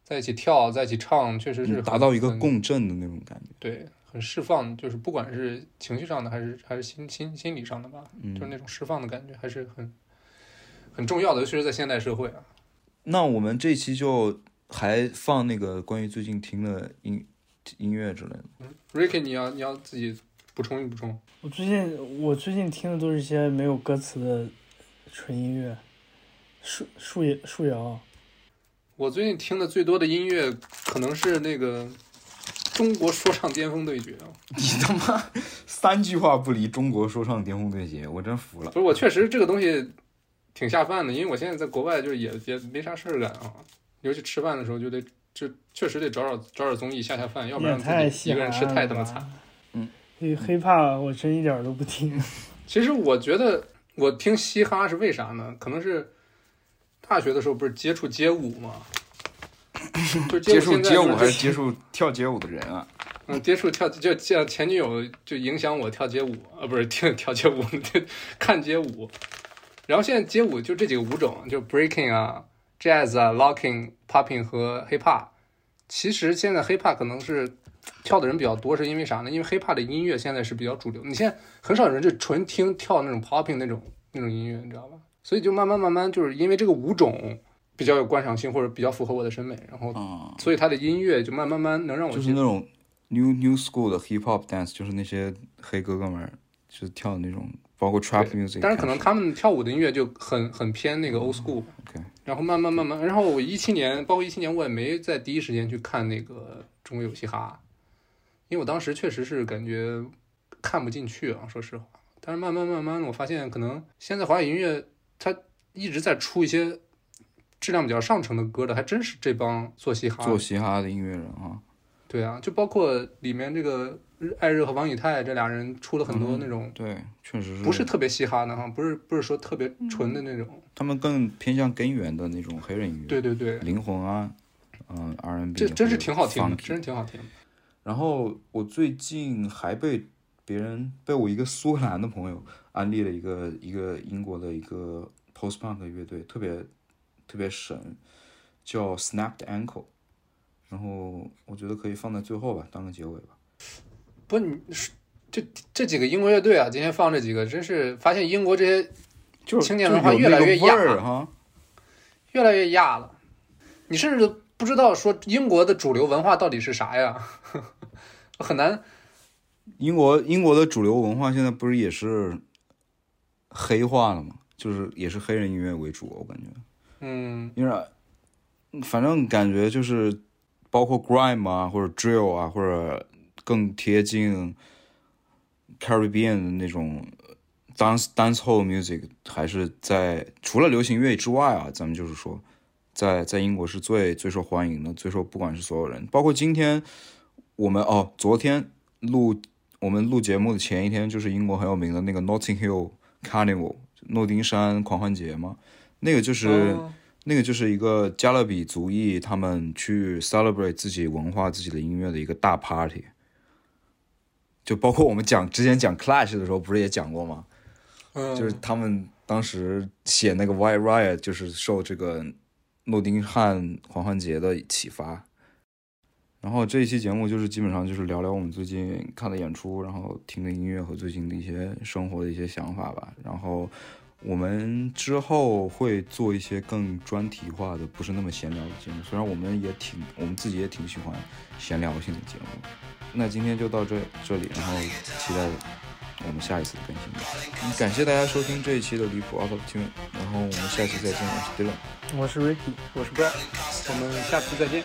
在一起跳，在一起唱，确实是嗯达到一个共振的那种感觉。对，很释放，就是不管是情绪上的，还是还是心心心理上的吧，嗯就是那种释放的感觉，还是很很重要的，尤其是在现代社会啊。那我们这期就还放那个关于最近听的音音乐之类的。Ricky，你要你要自己补充一补充。我最近我最近听的都是一些没有歌词的纯音乐，树树叶树摇，我最近听的最多的音乐可能是那个中国说唱巅峰对决。你他妈 三句话不离中国说唱巅峰对决，我真服了。不是，我确实这个东西挺下饭的，因为我现在在国外就是也也没啥事儿干啊，尤其吃饭的时候就得就确实得找找找点综艺下下饭，要不然太稀自己一个人吃太他妈惨。这个 hiphop 我真一点都不听。其实我觉得我听嘻哈是为啥呢？可能是大学的时候不是接触街舞吗，就接触街舞还是接触跳街舞的人啊？嗯，接触跳就像前女友就影响我跳街舞啊，不是跳跳街舞，看街舞。然后现在街舞就这几个舞种，就 breaking 啊、jazz 啊、locking、popping 和 hip hop。其实现在 hip hop 可能是跳的人比较多，是因为啥呢？因为 hip hop 的音乐现在是比较主流，你现在很少有人就纯听跳那种 popping 那种那种音乐，你知道吧？所以就慢慢慢慢就是因为这个舞种比较有观赏性，或者比较符合我的审美，然后啊、所以他的音乐就慢慢慢能让我就是那种 new new school 的 hip hop dance，就是那些黑哥哥们就是跳的那种，包括 trap music。但是可能他们跳舞的音乐就很很偏那个 old school，OK 然后慢慢慢慢，然后我一七年，包括一七年，我也没在第一时间去看那个中国有嘻哈，因为我当时确实是感觉看不进去啊，说实话。但是慢慢慢慢的，我发现可能现在华语音乐它一直在出一些质量比较上乘的歌的，还真是这帮做嘻哈做嘻哈的音乐人啊，对啊，就包括里面这个艾热和王以太这俩人出了很多嗯那种对，确实是不是特别嘻哈的哈，不是不是说特别纯的那种。他们更偏向根源的那种黑人音乐，对对对，灵魂啊，嗯、R&B，这真是挺好听的，真是挺好听的。然后我最近还被别人被我一个苏格兰的朋友安利了一个一个英国的一个 post punk 乐队，特别特别神，叫 Snapped Ankle。然后我觉得可以放在最后吧，当个结尾吧。不，你是这这几个英国乐队啊，今天放这几个，真是发现英国这些就是青年文化越来越亚哈。越来越亚了。你甚至都不知道说英国的主流文化到底是啥呀，很难。英国英国的主流文化现在不是也是黑化了嘛？就是也是黑人音乐为主，我感觉。嗯，因为反正感觉就是包括 grime 啊，或者 drill 啊，或者更贴近 Caribbean 的那种 dance dancehall music，还是在除了流行乐之外啊，咱们就是说，在在英国是最最受欢迎的，最受不管是所有人，包括今天我们哦，昨天录我们录节目的前一天，就是英国很有名的那个 Notting Hill Carnival 诺丁山狂欢节吗，那个就是。哦那个就是一个加勒比族裔他们去 celebrate 自己文化、自己的音乐的一个大 party，就包括我们讲之前讲 Clash 的时候，不是也讲过吗？嗯，就是他们当时写那个 White Riot，就是受这个诺丁汉狂欢节的启发。然后这一期节目就是基本上就是聊聊我们最近看的演出，然后听的音乐和最近的一些生活的一些想法吧。然后我们之后会做一些更专题化的，不是那么闲聊的节目。虽然我们也挺，我们自己也挺喜欢闲聊性的节目。那今天就到这这里，然后期待我们下一次的更新吧。感谢大家收听这一期的离谱 Out of Tune，然后我们下期再见，我是 Dylan。我是 Ricky。我是 Brad，我们下期再见。